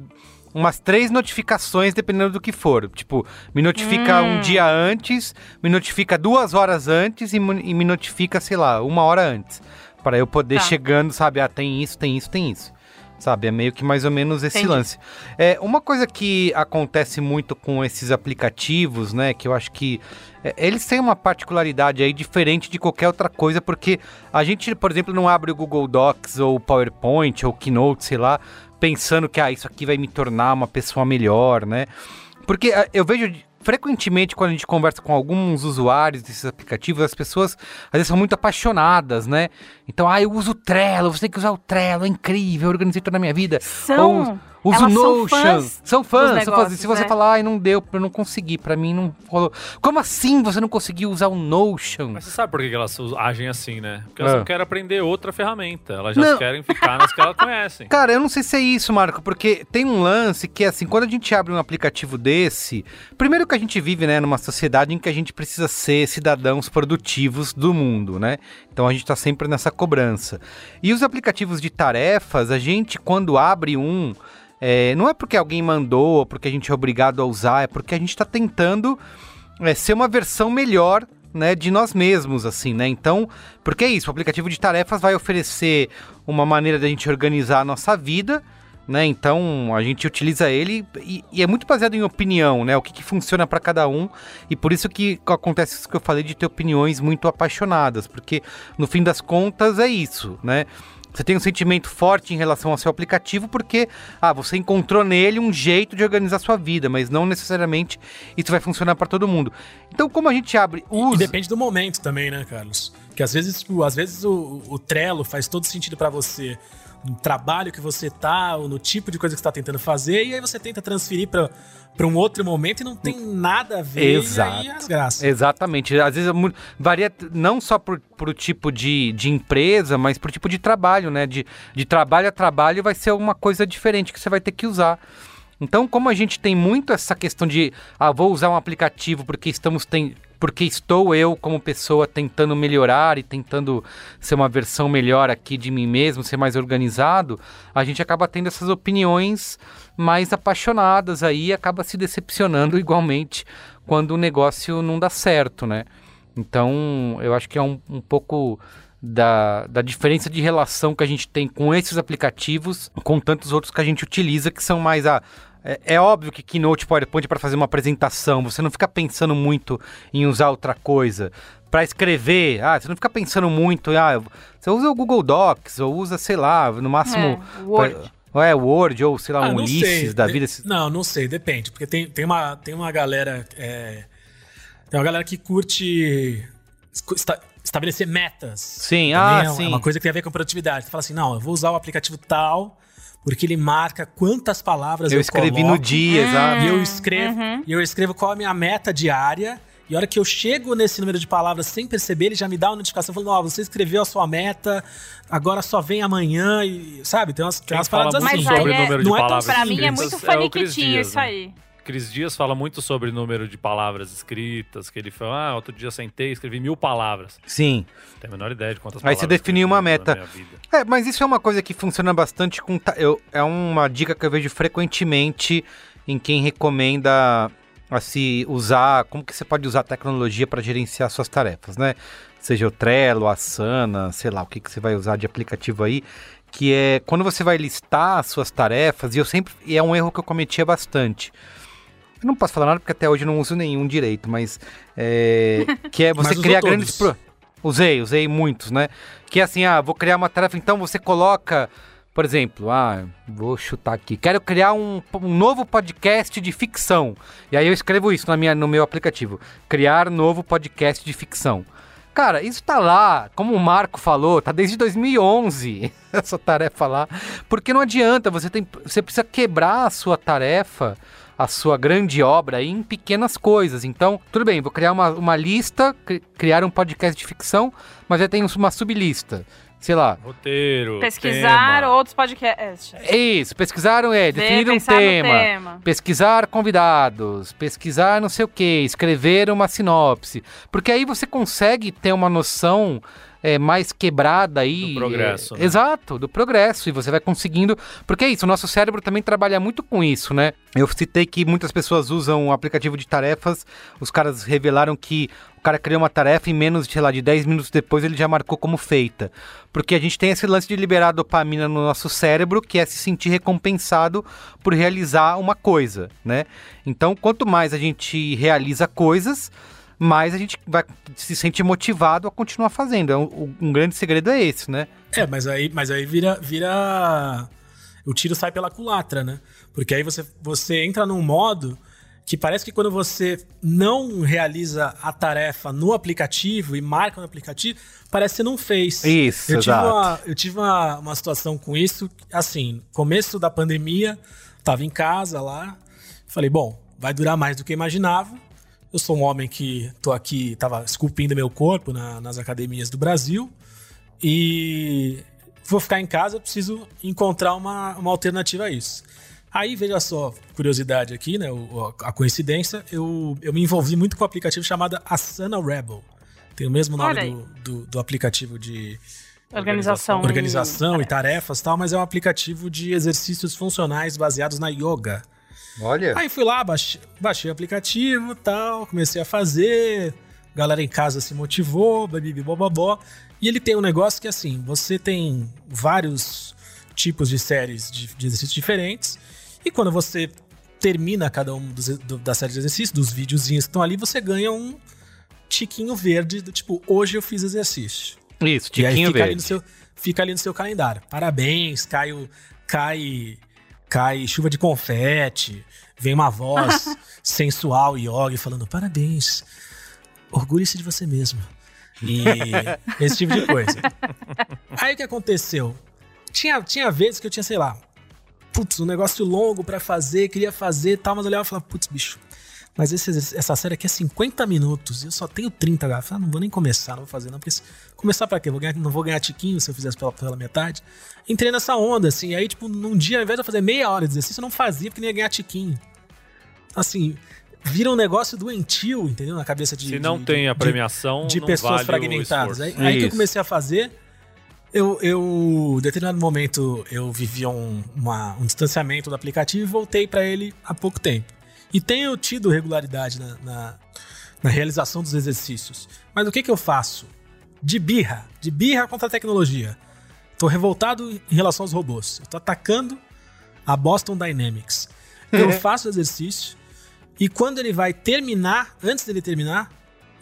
umas três notificações dependendo do que for. Tipo, me notifica Hum. um dia antes, me notifica duas horas antes e, e me notifica, sei lá, uma hora antes. Para eu poder Tá. chegando, sabe? Ah, tem isso, tem isso, tem isso. Sabe? É meio que mais ou menos esse Entendi. lance. É, uma coisa que acontece muito com esses aplicativos, né? Que eu acho que é, eles têm uma particularidade aí diferente de qualquer outra coisa, porque a gente, por exemplo, não abre o Google Docs ou o PowerPoint ou Keynote, sei lá, pensando que ah, isso aqui vai me tornar uma pessoa melhor, né? Porque ah, eu vejo frequentemente quando a gente conversa com alguns usuários desses aplicativos, as pessoas às vezes são muito apaixonadas, né? Então, ah, eu uso o Trello, você tem que usar o Trello, é incrível, eu organizei toda a minha vida. São. Uso elas são Notion. fãs São fãs, são fãs. E se negócios, você né? falar, ai, não deu, eu não consegui, pra mim não rolou. Como assim você não conseguiu usar o Notion? Mas você sabe por que que elas agem assim, né? Porque elas Ah. não querem aprender outra ferramenta. Elas já Não. querem ficar nas que elas conhecem. Cara, eu não sei se é isso, Marco, porque tem um lance que, assim, quando a gente abre um aplicativo desse, primeiro que a gente vive, né, numa sociedade em que a gente precisa ser cidadãos produtivos do mundo, né? Então a gente tá sempre nessa cobrança. E os aplicativos de tarefas, a gente, quando abre um, é, não é porque alguém mandou ou porque a gente é obrigado a usar, é porque a gente tá tentando é, ser uma versão melhor né, de nós mesmos, assim, né? Então, porque é isso, o aplicativo de tarefas vai oferecer uma maneira da gente organizar a nossa vida, né? Então, a gente utiliza ele e, e é muito baseado em opinião, né? O que, que funciona para cada um e por isso que acontece isso que eu falei de ter opiniões muito apaixonadas, porque no fim das contas é isso, né? Você tem um sentimento forte em relação ao seu aplicativo porque, ah, você encontrou nele um jeito de organizar sua vida, mas não necessariamente isso vai funcionar para todo mundo. Então, como a gente abre, E usa... depende do momento também, né, Carlos? Que às vezes, tipo, às vezes o, o Trello faz todo sentido pra você no trabalho que você tá, ou no tipo de coisa que você tá tentando fazer, e aí você tenta transferir pra pra um outro momento e não tem nada a ver. Exato. E aí é as graças. Exatamente. Às vezes é varia não só por, por tipo de, de empresa, mas por tipo de trabalho, né? De, de trabalho a trabalho vai ser uma coisa diferente que você vai ter que usar. Então, como a gente tem muito essa questão de, ah, vou usar um aplicativo porque estamos tem, porque estou eu como pessoa tentando melhorar e tentando ser uma versão melhor aqui de mim mesmo, ser mais organizado, a gente acaba tendo essas opiniões mais apaixonadas aí e acaba se decepcionando igualmente quando o negócio não dá certo, né? Então, eu acho que é um, um pouco da, da diferença de relação que a gente tem com esses aplicativos com tantos outros que a gente utiliza, que são mais a. É, é óbvio que Keynote PowerPoint é para fazer uma apresentação, você não fica pensando muito em usar outra coisa. Para escrever, ah, você não fica pensando muito, ah, você usa o Google Docs, ou usa, sei lá, no máximo. É, Word. pra- é, Word, ou sei lá, Ah, um Ulisses sei. da De- vida. Não, não sei, depende. Porque tem, tem, uma, tem uma galera. é, tem uma galera que curte estabelecer metas. Sim, ah, é, sim. É uma coisa que tem a ver com produtividade. Você fala assim: não, eu vou usar o aplicativo tal, porque ele marca quantas palavras eu, Eu escrevi coloco, no dia, exato. E eu escrevo, e eu escrevo qual a minha meta diária. E a hora que eu chego nesse número de palavras sem perceber, ele já me dá uma notificação falando: Ó, você escreveu a sua meta, agora só vem amanhã. E, sabe? Tem umas, tem umas paradas muito assim. Mas sobre é- o número de não é tão palavras Pra mim é muito é faniquitinho Dias, isso né? aí. Cris Dias fala muito sobre o número de palavras escritas, que ele fala, ah, outro dia sentei e escrevi mil palavras. Sim. Não tenho a menor ideia de quantas Aí palavras. você definiu uma meta. É, mas isso é uma coisa que funciona bastante com. ta- Eu, é uma dica que eu vejo frequentemente em quem recomenda a se usar, como que você pode usar a tecnologia para gerenciar suas tarefas, né? Seja o Trello, a Asana, sei lá, o que, que você vai usar de aplicativo aí, que é quando você vai listar as suas tarefas, e eu sempre, e é um erro que eu cometia bastante. Eu não posso falar nada porque até hoje eu não uso nenhum direito, mas é, que é você criar grandes pro... Usei, usei muitos, né? Que é assim, ah, vou criar uma tarefa, então você coloca por exemplo, ah, vou chutar aqui. Quero criar um, um, novo podcast de ficção. E aí eu escrevo isso na minha, no meu aplicativo. Criar novo podcast de ficção. Cara, isso tá lá, como o Marco falou, tá desde 2011 essa tarefa lá. Porque não adianta, você, tem, você precisa quebrar a sua tarefa, a sua grande obra em pequenas coisas. Então, tudo bem, vou criar uma, uma lista, criar um podcast de ficção, mas já tem uma sublista sei lá. Roteiro. Pesquisar tema. outros podcasts. Isso, pesquisaram, é, definir um tema, tema, Pesquisar convidados, pesquisar não sei o que, escrever uma sinopse. Porque aí você consegue ter uma noção é, mais quebrada aí. Do progresso. É, né? Exato, do progresso. E você vai conseguindo. Porque é isso, o nosso cérebro também trabalha muito com isso, né? Eu citei que muitas pessoas usam o aplicativo de tarefas. Os caras revelaram que o cara criou uma tarefa e menos, sei lá, de 10 minutos depois ele já marcou como feita. Porque a gente tem esse lance de liberar dopamina no nosso cérebro, que é se sentir recompensado por realizar uma coisa, né? Então, quanto mais a gente realiza coisas, mais a gente vai se sente motivado a continuar fazendo. É um, um, grande segredo é esse, né? É, mas aí, mas aí vira, vira. O tiro sai pela culatra, né? Porque aí você, você entra num modo que parece que quando você não realiza a tarefa no aplicativo e marca no aplicativo, parece que você não fez. Isso, eu exato. Tive uma, eu tive uma, uma situação com isso, assim, começo da pandemia, tava em casa lá, falei, bom, vai durar mais do que eu imaginava, eu sou um homem que tô aqui, tava esculpindo meu corpo na, nas academias do Brasil e vou ficar em casa, preciso encontrar uma, uma alternativa a isso. Aí, veja só, curiosidade aqui, né? O, a coincidência, eu, eu me envolvi muito com um aplicativo chamado Asana Rebel. Tem o mesmo nome do, do, do, aplicativo de organização, organização e, e tarefas e tal, mas é um aplicativo de exercícios funcionais baseados na yoga. Olha. Aí fui lá, baixei, baixei o aplicativo tal, comecei a fazer. Galera em casa se motivou, babibi, bobobó. E ele tem um negócio que, assim, você tem vários tipos de séries de, de exercícios diferentes. E quando você termina cada um dos, do, da série de exercícios, dos videozinhos que estão ali, você ganha um tiquinho verde do tipo, hoje eu fiz exercício. Isso, tiquinho e aí fica verde. Ali no seu, fica ali no seu calendário. Parabéns, cai, cai cai chuva de confete, vem uma voz sensual e yoga falando parabéns, orgulhe-se de você mesmo. E esse tipo de coisa. Aí o que aconteceu? Tinha, tinha vezes que eu tinha, sei lá, putz, um negócio longo para fazer, queria fazer e tal, mas eu olhava e falava, putz, bicho, mas esse, essa série aqui é 50 minutos e eu só tenho 30 agora. ah, não vou nem começar, não vou fazer não. Porque começar pra quê? Vou ganhar, não vou ganhar tiquinho se eu fizesse pela, pela metade. Entrei nessa onda, assim. Aí, tipo, num dia, ao invés de eu fazer meia hora de exercício, eu não fazia porque nem ia ganhar tiquinho. Assim, vira um negócio doentio, entendeu? Na cabeça de. Se não de, tem a premiação, de, de pessoas vale fragmentadas. Aí, aí que eu comecei a fazer. Eu, eu, em determinado momento, eu vivia um, uma, um distanciamento do aplicativo e voltei para ele há pouco tempo. E tenho tido regularidade na, na, na realização dos exercícios. Mas o que, que eu faço? De birra. De birra contra a tecnologia. Tô revoltado em relação aos robôs. Eu tô atacando a Boston Dynamics. Eu faço o exercício e quando ele vai terminar, antes dele terminar,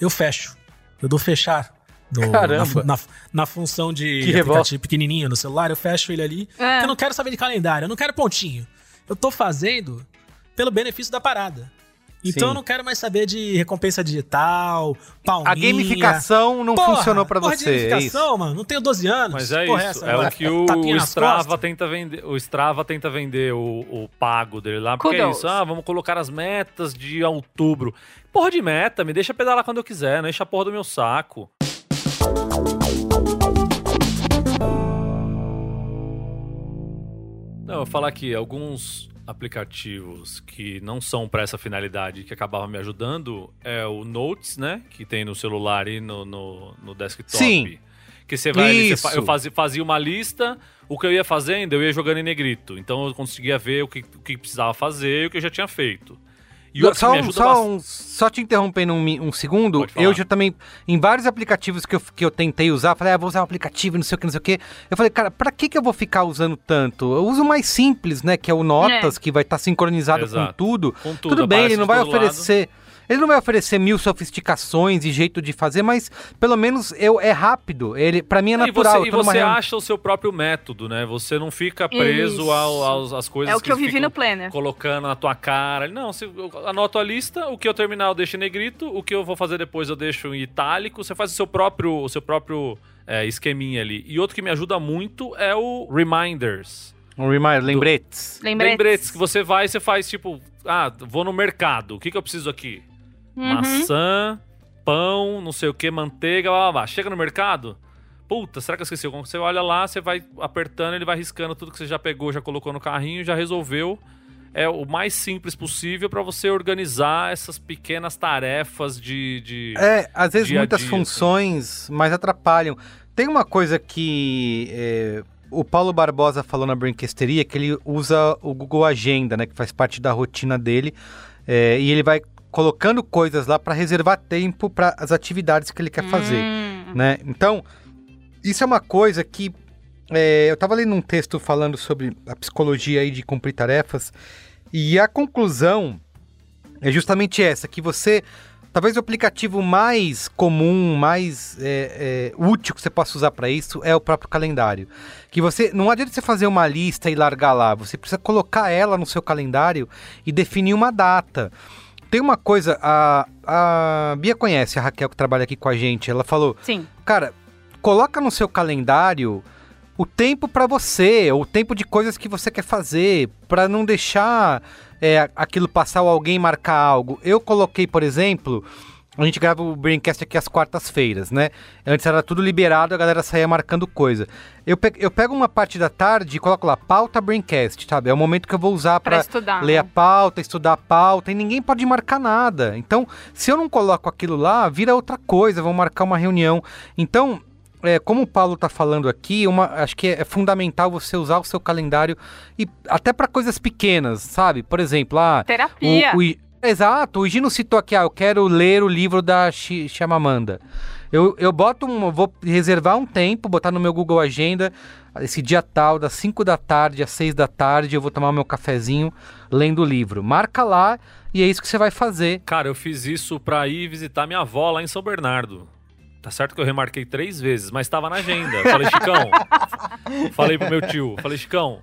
eu fecho. Eu dou fechar. No. Na, na, na, função de que aplicativo pequenininho no celular, eu fecho ele ali. É. Eu não quero saber de calendário, eu não quero pontinho. Eu tô fazendo pelo benefício da parada. Então Sim. eu não quero mais saber de recompensa digital, palminha. A gamificação não porra, funcionou para você. A é gamificação, é mano, não tenho 12 anos. Mas é porra, é isso, é, o que o, o Strava tenta vender, o Strava tenta vender o, o pago dele lá, porque Kudos. é isso, ah, vamos colocar as metas de outubro. Porra de meta, me deixa pedalar quando eu quiser, não enche a porra do meu saco. Não, eu vou falar aqui, alguns aplicativos que não são para essa finalidade que acabavam me ajudando é o Notes, né? Que tem no celular e no, no, no desktop. Sim. Que você vai ali, você, eu fazia, fazia uma lista, o que eu ia fazendo, eu ia jogando em negrito. Então eu conseguia ver o que, o que precisava fazer e o que eu já tinha feito. E só, um- só, um- só te interrompendo um, um segundo, eu já também, em vários aplicativos que eu, que eu tentei usar, falei, ah, vou usar o aplicativo, não sei o que, não sei o que. Eu falei, cara, pra que, que eu vou ficar usando tanto? Eu uso o mais simples, né, que é o Notas, que vai estar sincronizado com tudo. Com tudo, Tudo bem, ele não vai todo lado. Ele não vai oferecer mil sofisticações e jeito de fazer, mas pelo menos eu, é rápido. Ele, para mim é E natural. você, e tô numa você reunião- acha o seu próprio método, né? Você não fica preso ao- aos, às coisas É o que eu vivi no Planner. colocando na tua cara. Não, você, eu anoto a lista, o que eu terminar eu deixo em negrito, o que eu vou fazer depois eu deixo em itálico. Você faz o seu próprio, o seu próprio é, esqueminha ali. E outro que me ajuda muito é o Reminders. Um reminder, lembretes. Lembretes. Lembretes que você vai e você faz tipo, ah, vou no mercado, o que, que eu preciso aqui? Uhum. Maçã, pão, não sei o que, manteiga, blá, blá, blá. Chega no mercado, puta, será que eu esqueci? Quando você olha lá, você vai apertando, ele vai riscando tudo que você já pegou, já colocou no carrinho, já resolveu. É o mais simples possível para você organizar essas pequenas tarefas de. de... É, às vezes muitas dia, funções mais atrapalham. Tem uma coisa que é, o Paulo Barbosa falou na Brinquesteria, que ele usa o Google Agenda, né, que faz parte da rotina dele, é, e ele vai colocando coisas lá para reservar tempo para as atividades que ele quer fazer, Hum. né? Então, isso é uma coisa que é, eu estava lendo um texto falando sobre a psicologia aí de cumprir tarefas e a conclusão é justamente essa, que você talvez o aplicativo mais comum, mais é, é, útil que você possa usar para isso é o próprio calendário. Que você não adianta você fazer uma lista e largar lá, você precisa colocar ela no seu calendário e definir uma data. Tem uma coisa, a, a Bia conhece a Raquel que trabalha aqui com a gente, ela falou: Sim. Cara, coloca no seu calendário o tempo pra você, o tempo de coisas que você quer fazer, pra não deixar é, aquilo passar ou alguém marcar algo. Eu coloquei, por exemplo, a gente grava o Braincast aqui às quartas-feiras, né? Antes era tudo liberado, a galera saía marcando coisa. Eu, pe eu pego uma parte da tarde e coloco lá, pauta Braincast, sabe? É o momento que eu vou usar estudar. ler a né? pauta, estudar a pauta, e ninguém pode marcar nada. Então, se eu não coloco aquilo lá, vira outra coisa, vão marcar uma reunião. Então, é, como o Paulo está falando aqui, uma, acho que é, é fundamental você usar o seu calendário e até para coisas pequenas, sabe? Por exemplo, ah, Terapia. o, o Exato, o Gino citou aqui, ah, eu quero ler o livro da Chi- Chamamanda. Eu, eu boto um, eu vou reservar um tempo, botar no meu Google Agenda, esse dia tal, das 5 da tarde às 6 da tarde, eu vou tomar meu cafezinho lendo o livro. Marca lá e é isso que você vai fazer. Cara, eu fiz isso pra ir visitar minha avó lá em São Bernardo. Tá certo que eu remarquei três vezes, mas tava na agenda. Falei, Chicão. falei pro meu tio. Falei, Chicão,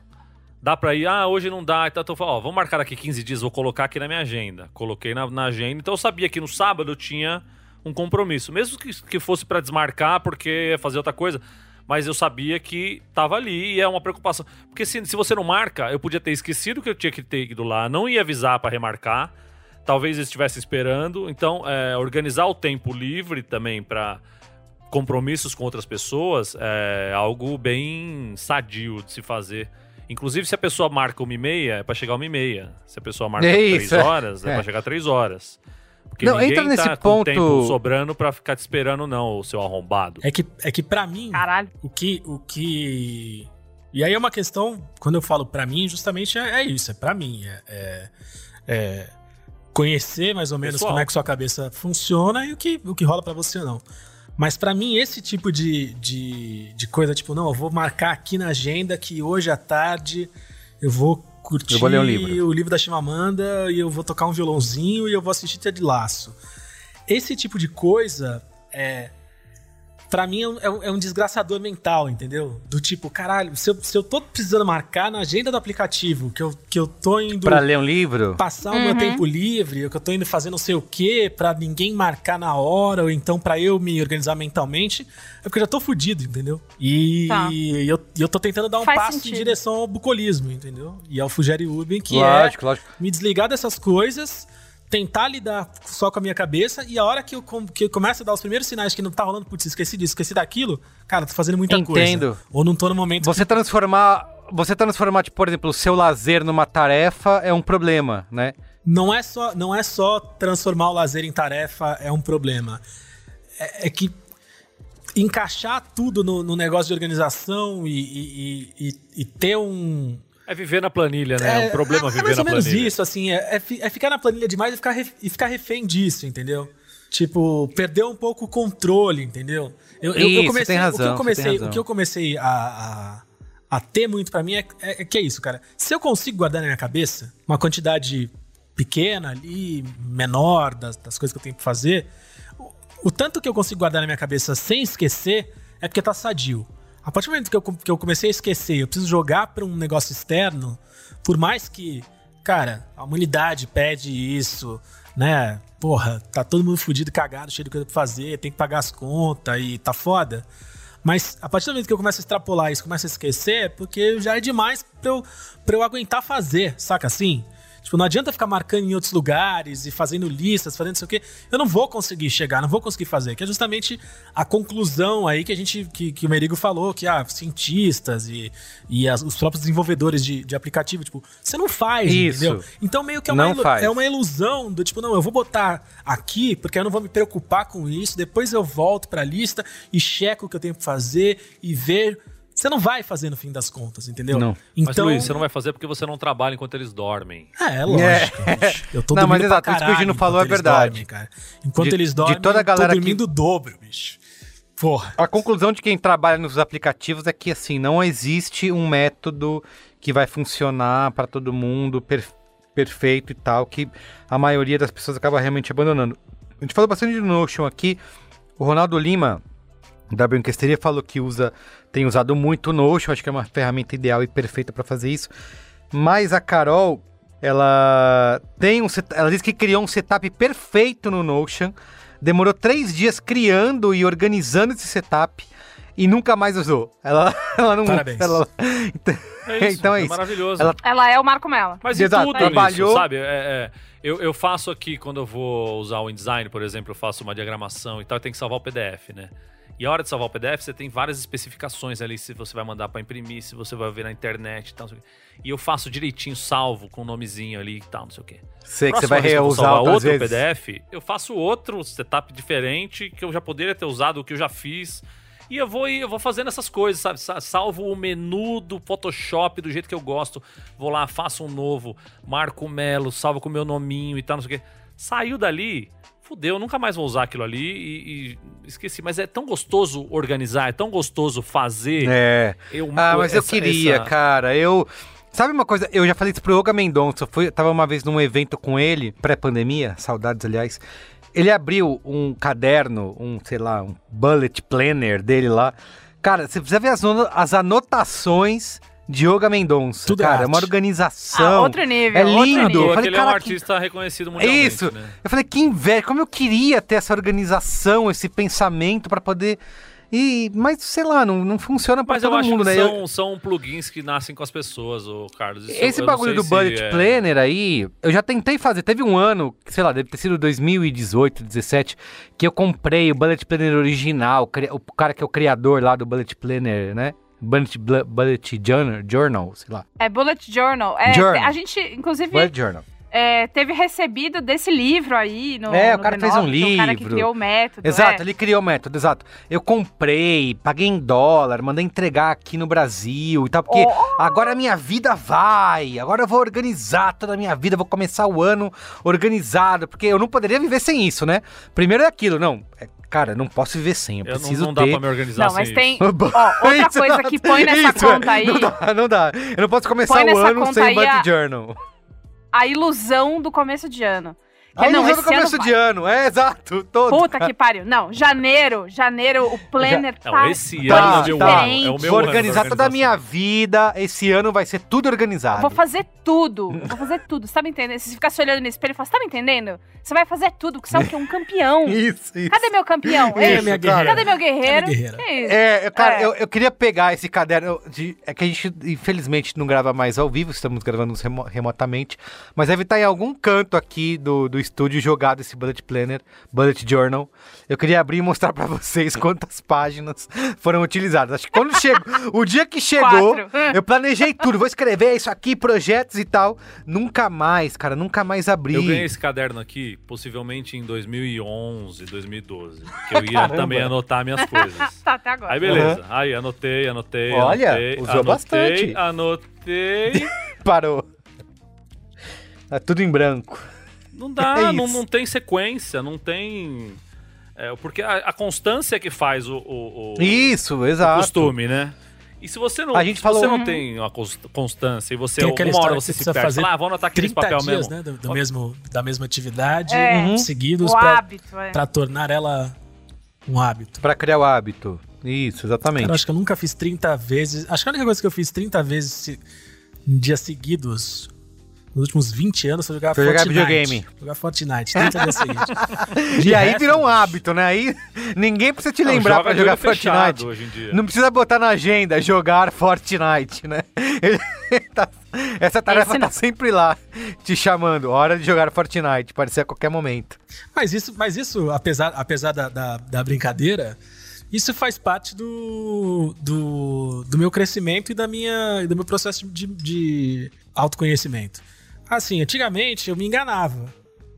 dá pra ir? Ah, hoje não dá. Então eu falei, ó, vamos marcar aqui 15 dias, vou colocar aqui na minha agenda. Coloquei na, na agenda. Então eu sabia que no sábado eu tinha um compromisso. Mesmo que, que fosse pra desmarcar, porque ia fazer outra coisa. Mas eu sabia que tava ali e é uma preocupação. Porque se, se você não marca, eu podia ter esquecido que eu tinha que ter ido lá, não ia avisar pra remarcar talvez eles estivessem esperando. Então, é, organizar o tempo livre também para compromissos com outras pessoas é algo bem sadio de se fazer. Inclusive, se a pessoa marca uma e meia, é para chegar uma e meia. Se a pessoa marca É três isso, é. horas, é, É. para chegar três horas. Porque Não, ninguém entra nesse tá com ponto- tempo sobrando para ficar te esperando, não, o seu arrombado. É que, é que pra mim, Caralho. o que, o que. E aí é uma questão, quando eu falo pra mim, justamente é, é isso, é pra mim. É, é- é conhecer mais ou menos Pessoal. como é que sua cabeça funciona e o que, o que rola pra você ou não. Mas pra mim, esse tipo de, de, de coisa, tipo, não, eu vou marcar aqui na agenda que hoje à tarde eu vou curtir Eu vou um livro. o livro da Chimamanda e eu vou tocar um violãozinho e eu vou assistir Ted Laço. Esse tipo de coisa é. Pra mim é um, é um- é um desgraçador mental, entendeu? Do tipo, caralho, se eu, se eu tô precisando marcar na agenda do aplicativo que eu, que eu tô indo Para ler um livro, passar o meu Uhum. tempo livre, que eu tô indo fazer não sei o quê, pra ninguém marcar na hora, ou então pra eu me organizar mentalmente, é porque eu já tô fudido, entendeu? E Tá. eu, e eu tô tentando dar um Faz passo sentido. em direção ao bucolismo, entendeu? E ao Fugere Uben, que lógico, lógico. é me desligar dessas coisas, tentar lidar só com a minha cabeça, e a hora que eu, com- que eu começo a dar os primeiros sinais que não tá rolando, putz, esqueci disso, esqueci daquilo, cara, tô fazendo muita Entendo. coisa. Ou não tô no momento Você transformar, você transformar, tipo, por exemplo, o seu lazer numa tarefa é um problema, né? não é só não é só transformar o lazer em tarefa é um problema. É, é que encaixar tudo no, no negócio de organização e- e- e- e ter um É viver na planilha, né? É, um problema é, viver é mais na ou menos planilha. isso, assim, é, é, é ficar na planilha demais e ficar, e ficar refém disso, entendeu? Tipo, perder um pouco o controle, entendeu? Eu, eu, isso, eu comecei, tem razão, o que eu comecei, o que eu comecei a, a, a ter muito para mim é, é, é, que é isso, cara. Se eu consigo guardar na minha cabeça uma quantidade pequena ali, menor das, das coisas que eu tenho que fazer, o, o tanto que eu consigo guardar na minha cabeça sem esquecer é porque tá sadio. A partir do momento que eu, que eu comecei a esquecer, eu preciso jogar para um negócio externo, por mais que, cara, a humanidade pede isso, né? Porra, tá todo mundo fudido, cagado, cheio de coisa pra fazer, tem que pagar as contas e tá foda. Mas a partir do momento que eu começo a extrapolar isso, começo a esquecer, é porque já é demais pra eu, pra eu aguentar fazer, saca assim? Tipo, não adianta ficar marcando em outros lugares e fazendo listas, fazendo isso aqui. Eu não vou conseguir chegar, não vou conseguir fazer. Que é justamente a conclusão aí que a gente, que, que o Merigo falou, que ah, cientistas e, e as, os próprios desenvolvedores de, de aplicativo, tipo, você não faz, isso. entendeu? Então meio que é uma, ilu, é uma ilusão do tipo, não, eu vou botar aqui porque eu não vou me preocupar com isso, depois eu volto pra lista e checo o que eu tenho que fazer e ver você não vai fazer no fim das contas, entendeu? Não. Então... Mas, Luiz, você não vai fazer porque você não trabalha enquanto eles dormem. É, é lógico. É. Eu tô não, mas exato, isso que o Gino falou é verdade. Dormem, cara. Enquanto de, eles dormem, de toda a galera eu tô dormindo o dobro, bicho. Porra. A conclusão de quem trabalha nos aplicativos é que, assim, não existe um método que vai funcionar para todo mundo, per perfeito e tal, que a maioria das pessoas acaba realmente abandonando. A gente falou bastante de Notion aqui. O Ronaldo Lima, da Brinquesteria, falou que usa tem usado muito o Notion, acho que é uma ferramenta ideal e perfeita para fazer isso. Mas a Carol, ela tem um ela diz que criou um setup perfeito no Notion, demorou três dias criando e organizando esse setup e nunca mais usou. Ela, ela não. Parabéns. Ela, então, é isso, então é, é isso. maravilhoso. Ela, ela, é o Marco Mela. Mas Exato, tudo trabalhou, isso, sabe? É, é, eu, eu faço aqui, quando eu vou usar o InDesign, por exemplo, eu faço uma diagramação e tal, eu tenho que salvar o PDF, né? E a hora de salvar o PDF, você tem várias especificações ali, se você vai mandar para imprimir, se você vai ver na internet e tal. E eu faço direitinho, salvo com o um nomezinho ali e tal, não sei o quê. Sei que você vai reusar outro vezes. PDF, eu faço outro setup diferente que eu já poderia ter usado, o que eu já fiz. E eu vou, eu vou fazendo essas coisas, sabe? Salvo o menu do Photoshop do jeito que eu gosto. Vou lá, faço um novo, Marco Melo, salvo com o meu nominho e tal, não sei o quê. Saiu dali, fudeu, nunca mais vou usar aquilo ali e, e, esqueci. Mas é tão gostoso organizar, é tão gostoso fazer. É. Eu, ah, mas essa, eu queria, essa... cara. Eu. Sabe uma coisa? Eu já falei isso pro Olga Mendonça. Eu fui, tava uma vez num evento com ele, pré-pandemia, saudades, aliás. Ele abriu um caderno, um, sei lá, um bullet planner dele lá. Cara, você precisa ver as, as anotações Dioga Mendonça. Tudo cara, é uma organização. Ah, outro nível. É lindo. Nível. Eu falei, ele é um artista que... reconhecido mundialmente. Isso. Né? Eu falei, que inveja. Como eu queria ter essa organização, esse pensamento para poder e, mas sei lá, não, não funciona para todo mundo, né? São, eu... são plugins que nascem com as pessoas, o Carlos. Isso Esse bagulho do Bullet é... Planner aí, eu já tentei fazer. Teve um ano, sei lá, deve ter sido 2018, 2017, que eu comprei o Bullet Planner original, o cara que é o criador lá do Bullet Planner, né? Bullet, Bullet Journal, Journal, sei lá. É Bullet Journal. É, Journal. A gente, inclusive. Bullet Journal. É, teve recebido desse livro aí no. É, o cara fez um livro. O cara que criou o método. Exato, é. ele criou o método, exato. Eu comprei, paguei em dólar, mandei entregar aqui no Brasil e tal, porque oh. agora a minha vida vai. Agora eu vou organizar toda a minha vida, vou começar o ano organizado, porque eu não poderia viver sem isso, né? Primeiro é aquilo, não. É cara, não posso viver sem, eu, eu preciso não, não ter... dá pra me organizar Não, mas tem, ó, outra coisa que põe nessa isso, conta aí... Não dá, não dá. Eu não posso começar o ano sem bullet a... journal. A ilusão do começo de ano. Que, não, esse no começo ano... de ano, é exato, todo. Puta que pariu. Não, janeiro, janeiro, o planner Já, tá não, esse ano é, meu tá. é o meu Vou organizar toda a minha vida, esse ano vai ser tudo organizado. vou fazer tudo, vou fazer tudo, você tá me entendendo? Você fica se olhando no espelho e fala, você tá me entendendo? Você vai fazer tudo, porque você é o quê? Um campeão. isso, isso. Cadê meu campeão? Isso, minha guerreira. Cadê meu guerreiro? É, é, cara, é. Eu, eu queria pegar esse caderno, de, é que a gente, infelizmente, não grava mais ao vivo, estamos gravando remotamente, mas deve estar em algum canto aqui do, do estúdio e jogado esse Bullet Planner, Bullet Journal. Eu queria abrir e mostrar pra vocês quantas páginas foram utilizadas. Acho que quando chegou, o dia que chegou, Quatro. eu planejei tudo. Vou escrever isso aqui, projetos e tal. Nunca mais, cara, nunca mais abri. Eu ganhei esse caderno aqui, possivelmente em 2011, 2012. Que eu ia Caramba. também anotar minhas coisas. Tá até agora. Aí beleza. Aí anotei, anotei. Olha, anotei, usou anotei, bastante. Anotei. Parou. Tá tudo em branco. Não dá, É não, não tem sequência, não tem. é, porque a, a constância é que faz o, o- o- Isso, o exato. costume, né? E se você não, A gente se falou- você não tem uma cons- constância e você uma hora você se precisa perde, fazer fala, ah, vou anotar 30 papel dias, mesmo. né? Do, do mesmo, da mesma atividade, É. Uhum. seguidos, O hábito, é. pra tornar ela um hábito. Pra criar o hábito. Isso, exatamente. Cara, eu acho que eu nunca fiz 30 vezes. Acho que a única coisa que eu fiz 30 vezes se- em dias seguidos, nos últimos 20 anos, foi jogar Foi jogar Fortnite. videogame. Jogar Fortnite, 30 dias seguidos. E De aí resto, virou um hábito, né? Aí ninguém precisa te Não, lembrar joga pra jogar Fortnite. hoje em dia. Não precisa botar na agenda jogar Fortnite, né? Tá- Essa tarefa Esse tá não. sempre lá, te chamando. Hora de jogar Fortnite, pode ser a qualquer momento. Mas isso, mas isso apesar, apesar da, da, da brincadeira, isso faz parte do, do, do meu crescimento e da minha, e do meu processo de, de autoconhecimento. Assim, antigamente eu me enganava.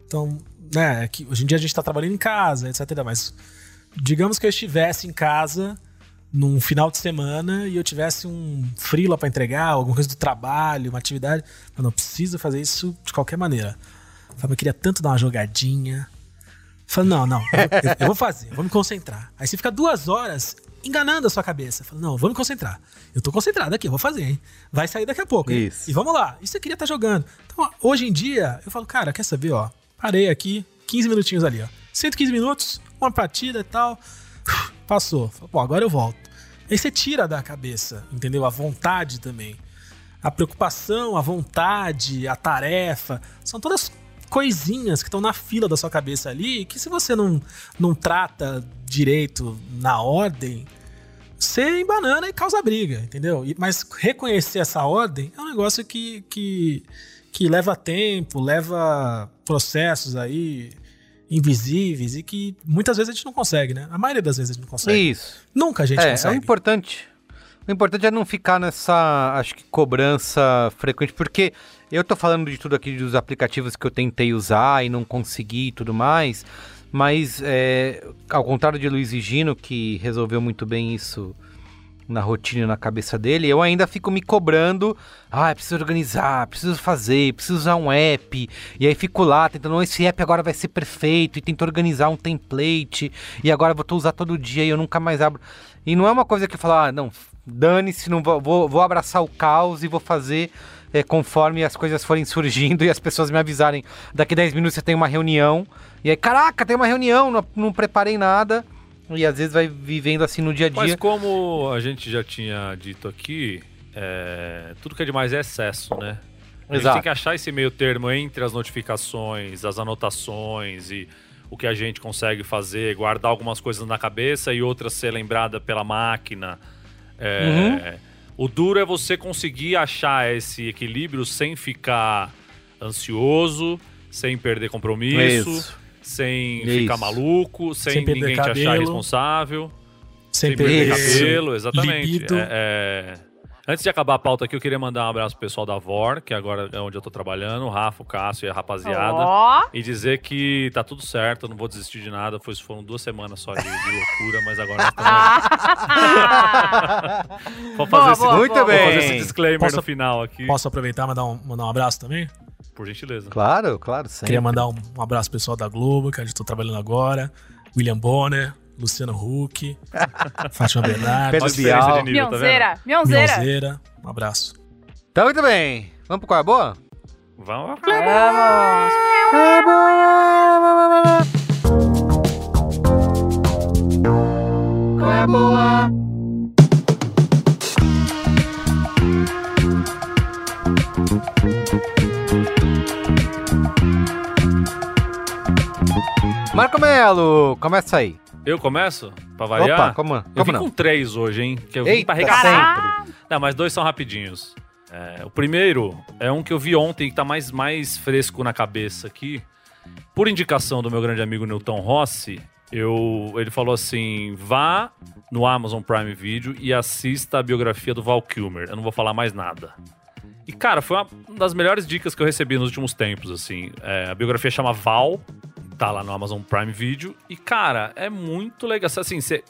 Então, né, que hoje em dia a gente tá trabalhando em casa, etc. Mas digamos que eu estivesse em casa num final de semana e eu tivesse um freela para entregar, alguma coisa do trabalho, uma atividade. Eu não preciso fazer isso de qualquer maneira. Eu queria tanto dar uma jogadinha. Fala, não, não, eu, eu- vou fazer, eu vou me concentrar. Aí você fica duas horas enganando a sua cabeça. Fala, não, vou me concentrar. Eu tô concentrado aqui, eu vou fazer, hein? Vai sair daqui a pouco. hein? Isso. E vamos lá. Isso eu queria estar jogando. Então, hoje em dia, eu falo, cara, quer saber, ó? Parei aqui, 15 minutinhos ali, ó. 115 minutos, uma partida e tal. Passou. Fala, Pô, agora eu volto. Aí você tira da cabeça, entendeu? A vontade também. A preocupação, a vontade, a tarefa. São todas coisinhas que estão na fila da sua cabeça ali que se você não, não trata direito na ordem, você embanana e causa briga, entendeu? Mas reconhecer essa ordem é um negócio que, que, que leva tempo, leva processos aí invisíveis e que muitas vezes a gente não consegue, né? A maioria das vezes a gente não consegue. Isso. Nunca a gente É, é consegue. importante. O importante é não ficar nessa, acho que, cobrança frequente, porque eu tô falando de tudo aqui dos aplicativos que eu tentei usar e não consegui e tudo mais, mas é, ao contrário de Luiz e Gino, que resolveu muito bem isso na rotina na cabeça dele, eu ainda fico me cobrando, ah, preciso organizar, preciso fazer, preciso usar um app, e aí fico lá tentando, "Não, esse app agora vai ser perfeito, e tento organizar um template, e agora vou usar todo dia e eu nunca mais abro. E não é uma coisa que eu falo, ah, não, dane-se, não vou, vou, vou abraçar o caos e vou fazer é, conforme as coisas forem surgindo e as pessoas me avisarem, daqui 10 minutos você tem uma reunião, e aí, caraca, tem uma reunião, não, não preparei nada, e às vezes vai vivendo assim no dia a Mas dia. como a gente já tinha dito aqui, é, tudo que é demais é excesso, né? A gente Exato. tem que achar esse meio termo entre as notificações, as anotações e o que a gente consegue fazer, guardar algumas coisas na cabeça e outras ser lembrada pela máquina. É, O duro é você conseguir achar esse equilíbrio sem ficar ansioso, sem perder compromisso, Isso. sem Isso. ficar maluco, sem, Sem perder ninguém te achar cabelo. responsável. Sem Sem perder cabelo, exatamente. libido. É, é. Antes de acabar a pauta aqui, eu queria mandar um abraço pro pessoal da VOR, que agora é onde eu tô trabalhando, o Rafa, o Cássio e a rapaziada. Ó, E dizer que tá tudo certo, eu não vou desistir de nada. Foi, foram duas semanas só de, de loucura, mas agora nós estamos. Vou fazer, Boa, esse, boa, Muito boa. vou fazer bem. esse disclaimer Posso- no final aqui, Posso aproveitar e mandar um, mandar um abraço também? por gentileza. Claro, claro, sempre. Queria mandar um, um abraço pro pessoal da Globo, que a gente tá trabalhando agora. William Bonner, Luciano Huck, Fátima Bernardo, Pedro Bial. nível, tá vendo? Mionzeira, Mionzeira. Mionzeira. Um abraço. Então, muito bem. Vamos pro qual é boa? Vamos. Vamos. Qual é boa? Marco Melo, começa aí. Eu começo? Pra variar? Opa, como, Eu como vim não? com três hoje, hein? Que eu vim Eita, pra arregaçar. Não, mas dois são rapidinhos. É, o primeiro é um que eu vi ontem que tá mais, mais fresco na cabeça aqui. por indicação do meu grande amigo Newton Rossi, eu, ele falou assim: vá no Amazon Prime Video e assista a biografia do Val Kilmer. Eu não vou falar mais nada. E, cara, foi uma das melhores dicas que eu recebi nos últimos tempos, assim. É, a biografia chama Val, tá lá no Amazon Prime Video. E, cara, é muito legal. Assim, você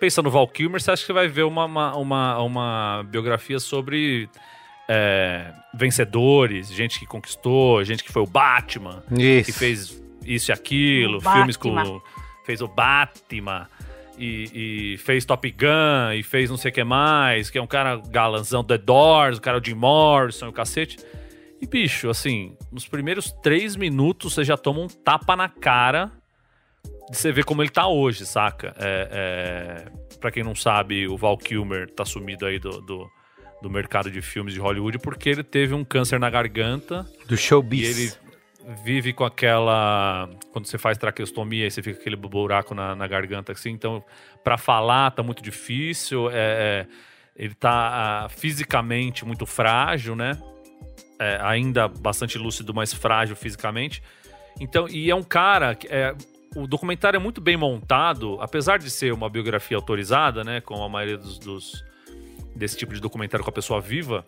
pensa no Val Kilmer, você acha que vai ver uma, uma, uma, uma biografia sobre é, vencedores, gente que conquistou, gente que foi o Batman, Isso. que fez isso e aquilo, O filmes Batman. com. fez o Batman. E, e fez Top Gun, e fez não sei o que mais, que é um cara galanzão The Doors, o cara é o Jim Morrison, o cacete. E, bicho, assim, nos primeiros três minutos você já toma um tapa na cara de você ver como ele tá hoje, saca? É, é, pra quem não sabe, o Val Kilmer tá sumido aí do, do, do mercado de filmes de Hollywood porque ele teve um câncer na garganta Do e showbiz. ele vive com aquela. Quando você faz traqueostomia, aí você fica com aquele buraco na, na garganta, assim. Então, pra falar tá muito difícil. é, é, ele tá ah, fisicamente muito frágil, né? É, ainda bastante lúcido, mas frágil fisicamente. Então, e é um cara. que É, o documentário é muito bem montado, apesar de ser uma biografia autorizada, né? Com a maioria dos, dos- desse tipo de documentário com a pessoa viva.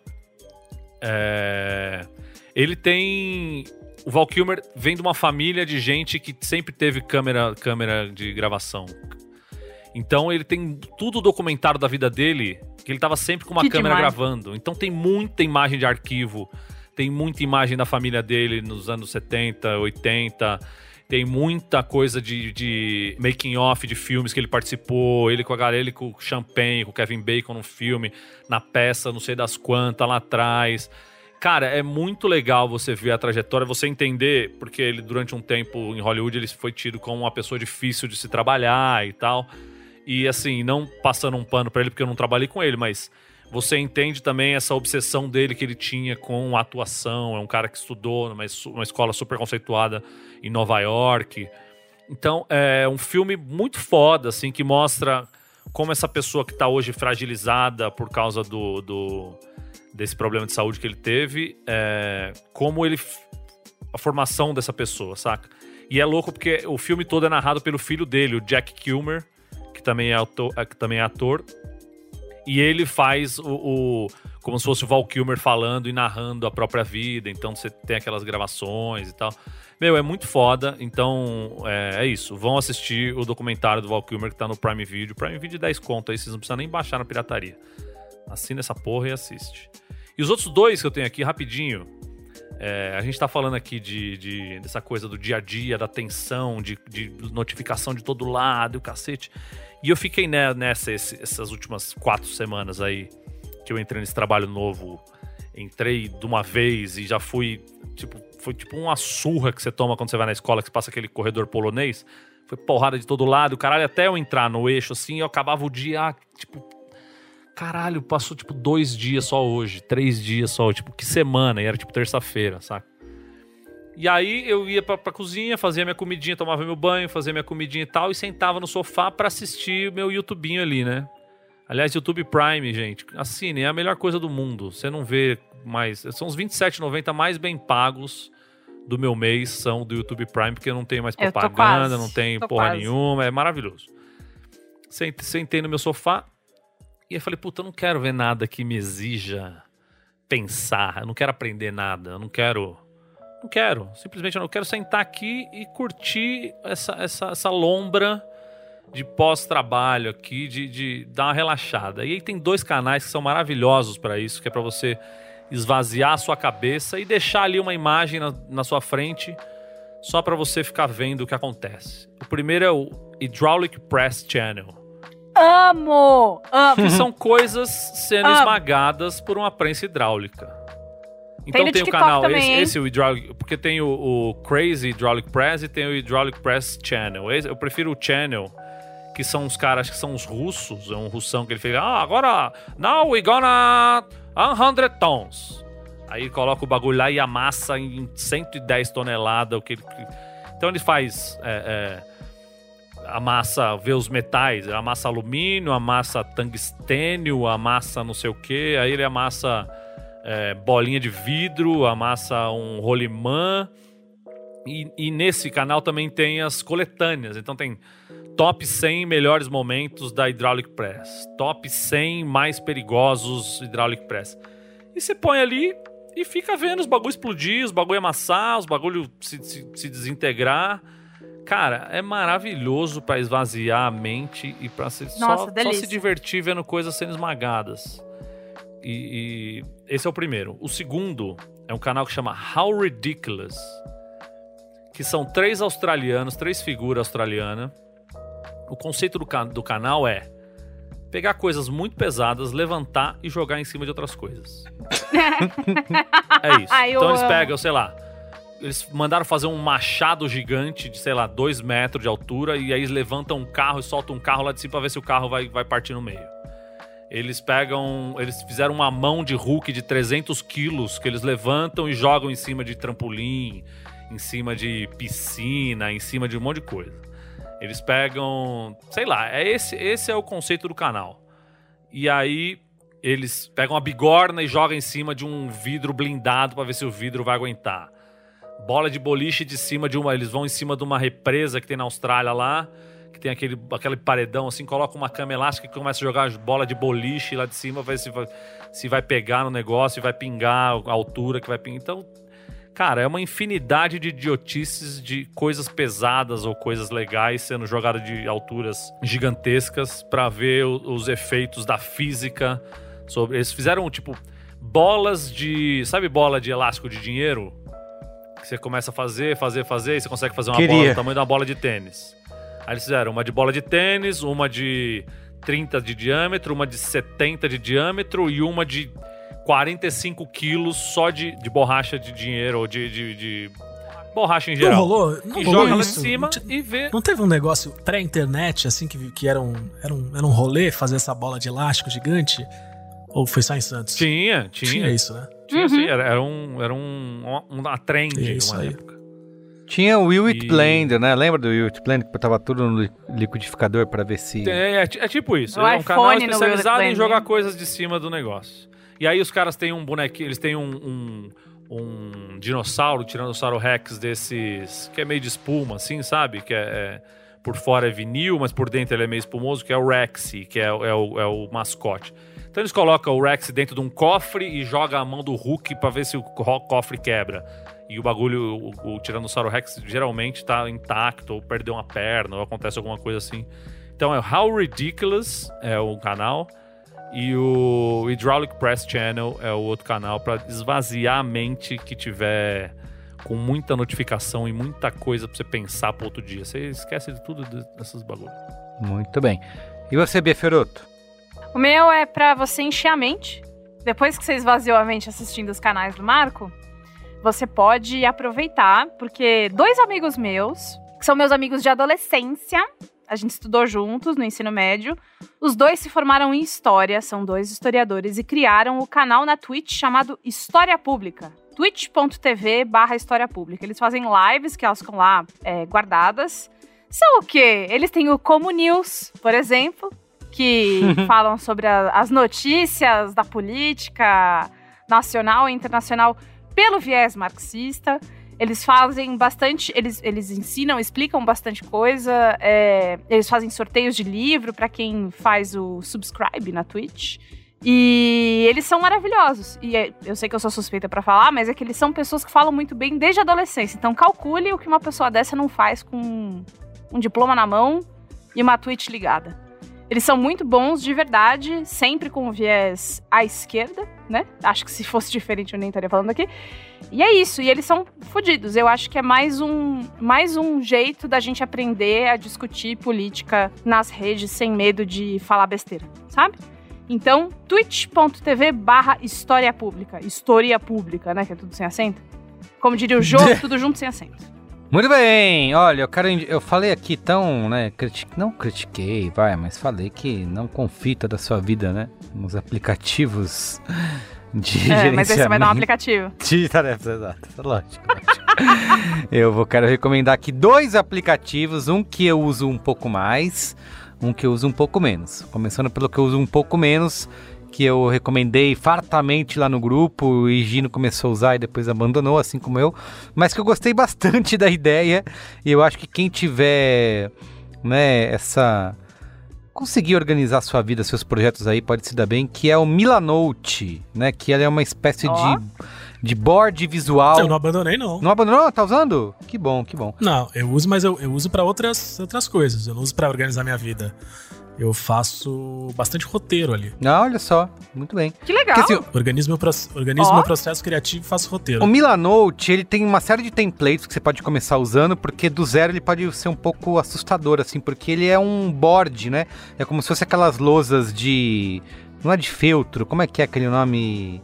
É, ele tem. O Val Kilmer vem de uma família de gente que sempre teve câmera, câmera de gravação. Então ele tem tudo documentado da vida dele, que ele tava sempre com uma Que câmera demais. gravando. Então tem muita imagem de arquivo, tem muita imagem da família dele nos anos 70, 80. Tem muita coisa de, de making off de filmes que ele participou, ele com a galera, ele com o Champagne, com o Kevin Bacon no filme, na peça, não sei das quantas, lá atrás. Cara, é muito legal você ver a trajetória, você entender, porque ele durante um tempo em Hollywood ele foi tido como uma pessoa difícil de se trabalhar e tal. E assim, não passando um pano pra ele porque eu não trabalhei com ele, mas você entende também essa obsessão dele que ele tinha com atuação. É um cara que estudou numa uma escola super conceituada em Nova York. Então, é um filme muito foda, assim, que mostra como essa pessoa que tá hoje fragilizada por causa do, do- desse problema de saúde que ele teve, é, como ele. a formação dessa pessoa, saca? E é louco porque o filme todo é narrado pelo filho dele, o Jack Kilmer, que também é, é, que também é ator. E ele faz o, o- como se fosse o Val Kilmer falando e narrando a própria vida. Então você tem aquelas gravações e tal. Meu, é muito foda. Então é, é isso. Vão assistir o documentário do Val Kilmer que tá no Prime Video. Prime Video 10 conto aí, vocês não precisam nem baixar na pirataria. Assina essa porra e assiste. E os outros dois que eu tenho aqui, rapidinho. É, a gente tá falando aqui de, de- dessa coisa do dia a dia, da tensão, de, de notificação de todo lado, e o cacete. E eu fiquei ne- nessa esse- essas últimas quatro semanas aí que eu entrei nesse trabalho novo. Entrei de uma vez e já fui. Tipo, foi tipo uma surra que você toma quando você vai na escola, que você passa aquele corredor polonês. Foi porrada de todo lado, caralho, até eu entrar no eixo assim, eu acabava o dia, ah, tipo, caralho, passou tipo dois dias só hoje, três dias só, tipo, que semana, e era tipo terça-feira, saca? E aí eu ia pra, pra cozinha, fazia minha comidinha, tomava meu banho, fazia minha comidinha e tal, e sentava no sofá pra assistir meu YouTubinho ali, né? Aliás, YouTube Prime, gente, assine, é a melhor coisa do mundo. Você não vê mais. São os R$27,90 mais bem pagos do meu mês, são do YouTube Prime, porque eu não tenho mais tô propaganda, quase, não tem porra quase. nenhuma, é maravilhoso. Sent- Sentei no meu sofá e eu falei, puta, eu não quero ver nada que me exija pensar, eu não quero aprender nada, eu não quero. Não quero. Simplesmente eu não quero sentar aqui e curtir essa, essa, essa lombra de pós-trabalho aqui, de, de dar uma relaxada. E aí tem dois canais que são maravilhosos para isso, que é para você esvaziar a sua cabeça e deixar ali uma imagem na, na sua frente só para você ficar vendo o que acontece. O primeiro é o Hydraulic Press Channel. Amo! Amo! Que são coisas sendo Amo. esmagadas por uma prensa hidráulica. Então no tem, o canal, também, esse, esse o Hydraulic, porque tem o, o Crazy Hydraulic Press e tem o Hydraulic Press Channel. Esse- eu prefiro o Channel, que são os caras que são os russos, é um russão que ele fez, ah, agora, now we gonna 100 tons. Aí ele coloca o bagulho lá e amassa em 110 toneladas. O que ele, então ele faz, é, é, amassa, vê os metais, amassa alumínio, amassa tungstênio, amassa não sei o que, aí ele amassa é, bolinha de vidro, amassa um rolimã, E, e nesse canal também tem as coletâneas. Então tem top 100 melhores momentos da Hydraulic Press, top 100 mais perigosos Hydraulic Press. E você põe ali e fica vendo os bagulhos explodir, os bagulhos amassar, os bagulhos se, se, se, desintegrar. Cara, é maravilhoso para esvaziar a mente e para só, só, se divertir vendo coisas sendo esmagadas. E, e, esse é o primeiro. O segundo é um canal que chama How Ridiculous, que são três australianos, três figuras australianas. O conceito do, do canal é pegar coisas muito pesadas, levantar e jogar em cima de outras coisas. é isso. Ai, então eles pegam, sei lá, eles mandaram fazer um machado gigante de, sei lá, dois metros de altura e aí eles levantam um carro e soltam um carro lá de cima pra ver se o carro vai, vai partir no meio. Eles pegam. Eles fizeram uma mão de Hulk de 300 quilos que eles levantam e jogam em cima de trampolim, em cima de piscina, em cima de um monte de coisa. Eles pegam. Sei lá, é esse, esse é o conceito do canal. E aí eles pegam a bigorna e jogam em cima de um vidro blindado para ver se o vidro vai aguentar. Bola de boliche de cima de uma. Eles vão em cima de uma represa que tem na Austrália lá que tem aquele, aquele paredão assim, coloca uma cama elástica e começa a jogar bola de boliche lá de cima, ver se vai, se vai pegar no negócio, e vai pingar a altura que vai pingar. Então, cara, é uma infinidade de idiotices de coisas pesadas ou coisas legais sendo jogadas de alturas gigantescas para ver os efeitos da física sobre. Eles fizeram tipo bolas de, sabe, bola de elástico de dinheiro? Que você começa a fazer, fazer, fazer, e você consegue fazer uma Queria. bola do tamanho de uma bola de tênis. Aí eles fizeram uma de bola de tênis, uma de 30 de diâmetro, uma de 70 de diâmetro e uma de 45 quilos só de, de borracha de dinheiro ou de, de, de borracha em geral. Não rolou? Não e rolou joga isso. lá de cima não e vê. Não teve um negócio pré-internet, assim, que, que era, um, era, um, era um rolê fazer essa bola de elástico gigante? Ou foi só em Santos? Tinha, tinha. Tinha isso, né? Tinha, uhum. sim. Era, era, um, era um, uma trend isso uma aí. época. Tinha o Will It e... Blender, né? Lembra do Will It Blender que botava tudo no liquidificador para ver se. É, é, é, tipo isso. O é um canal especializado em jogar coisas de cima do negócio. E aí os caras têm um bonequinho, eles têm um, um, um dinossauro, Tiranossauro Rex desses. que é meio de espuma, assim, sabe? Que é, é, por fora é vinil, mas por dentro ele é meio espumoso, que é o Rexy, que é, é, o, é o mascote. Então eles colocam o Rex dentro de um cofre e jogam a mão do Hulk para ver se o cofre quebra e o bagulho, o, o Tiranossauro Rex geralmente tá intacto, ou perdeu uma perna, ou acontece alguma coisa assim. Então é How Ridiculous, é o canal, e o Hydraulic Press Channel é o outro canal para esvaziar a mente que tiver com muita notificação e muita coisa para você pensar pro outro dia. Você esquece de tudo desses bagulhos. Muito bem. E você, Biaferoto? O meu é para você encher a mente. Depois que você esvaziou a mente assistindo os canais do Marco, você pode aproveitar, porque dois amigos meus, que são meus amigos de adolescência, a gente estudou juntos no ensino médio. Os dois se formaram em história, são dois historiadores e criaram o canal na Twitch chamado História Pública. twitch.tv barra História Pública. Eles fazem lives que elas ficam lá é, guardadas. São o quê? Eles têm o Como News, por exemplo, que falam sobre a, as notícias da política nacional e internacional pelo viés marxista. Eles fazem bastante, eles, eles ensinam, explicam bastante coisa. É, eles fazem sorteios de livro para quem faz o subscribe na Twitch. E eles são maravilhosos. E é, eu sei que eu sou suspeita para falar, mas é que eles são pessoas que falam muito bem desde a adolescência. Então calcule o que uma pessoa dessa não faz com um diploma na mão e uma Twitch ligada. Eles são muito bons de verdade, sempre com o viés à esquerda, né? Acho que se fosse diferente eu nem estaria falando aqui. E é isso, e eles são fodidos. Eu acho que é mais um, mais um jeito da gente aprender a discutir política nas redes sem medo de falar besteira, sabe? Então, twitch.tv barra história pública. História pública, né? Que é tudo sem acento. Como diria o jogo, tudo junto sem acento. Muito bem, olha, eu quero. Eu falei aqui tão, né? Critic, não critiquei, vai, mas falei que não confie toda a sua vida, né? Nos aplicativos de é, Mas aí você vai dar um aplicativo. De tarefas, exato. Lógico, lógico. eu vou, quero recomendar aqui dois aplicativos, um que eu uso um pouco mais, um que eu uso um pouco menos. Começando pelo que eu uso um pouco menos, que eu recomendei fartamente lá no grupo e Gino começou a usar e depois abandonou, assim como eu, mas que eu gostei bastante da ideia e eu acho que quem tiver, né, essa conseguir organizar sua vida, seus projetos aí, pode se dar bem, que é o Milanote, né, que ela é uma espécie Ó. de de board visual. Eu não abandonei, não. Não abandonou? Tá usando? Que bom, que bom. Não, eu uso, mas eu, eu uso pra outras, outras coisas. Eu não uso pra organizar minha vida. Eu faço bastante roteiro ali. Ah, olha só, muito bem. Que legal. Porque, assim, Organizo meu, organizo Ó. meu processo criativo e faço roteiro. O Milanote, ele tem uma série de templates que você pode começar usando, porque do zero ele pode ser um pouco assustador, assim, porque ele é um board, né? É como se fosse aquelas lousas de. Não é de feltro, como é que é aquele nome?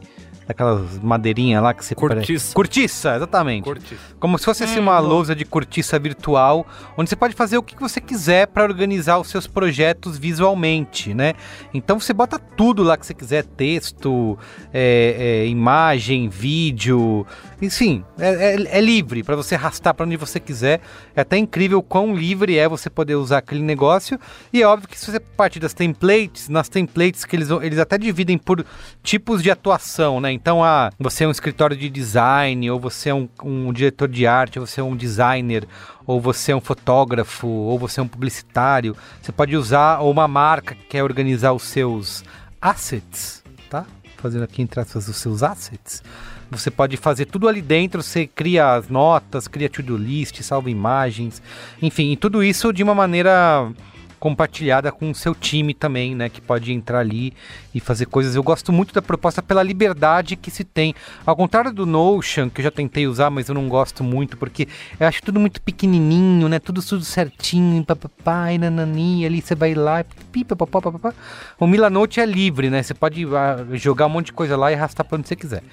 Daquelas madeirinhas lá que você Cortiça. Cortiça, exatamente. Cortiça. Como se fosse assim, Hum, uma lousa de cortiça virtual, onde você pode fazer o que você quiser para organizar os seus projetos visualmente, né? Então você bota tudo lá que você quiser, texto, é, é, imagem, vídeo, enfim, é, é- é livre para você arrastar para onde você quiser. É até incrível o quão livre é você poder usar aquele negócio. E é óbvio que se você partir das templates, nas templates que eles, vão- eles até dividem por tipos de atuação, né? Então, ah, você é um escritório de design, ou você é um, um diretor de arte, ou você é um designer, ou você é um fotógrafo, ou você é um publicitário. Você pode usar ou uma marca que quer organizar os seus assets, tá? Fazendo aqui entre aspas os seus assets. Você pode fazer tudo ali dentro, você cria as notas, cria to-do list, salva imagens, enfim, tudo isso de uma maneira compartilhada com o seu time também, né, que pode entrar ali e fazer coisas. Eu gosto muito da proposta pela liberdade que se tem. Ao contrário do Notion, que eu já tentei usar, mas eu não gosto muito, porque eu acho tudo muito pequenininho, né, tudo tudo certinho, papapá, e nanani, ali você vai lá, pipa, papá, papá. O Milanote é livre, né, você pode ah, jogar um monte de coisa lá e arrastar para onde você quiser.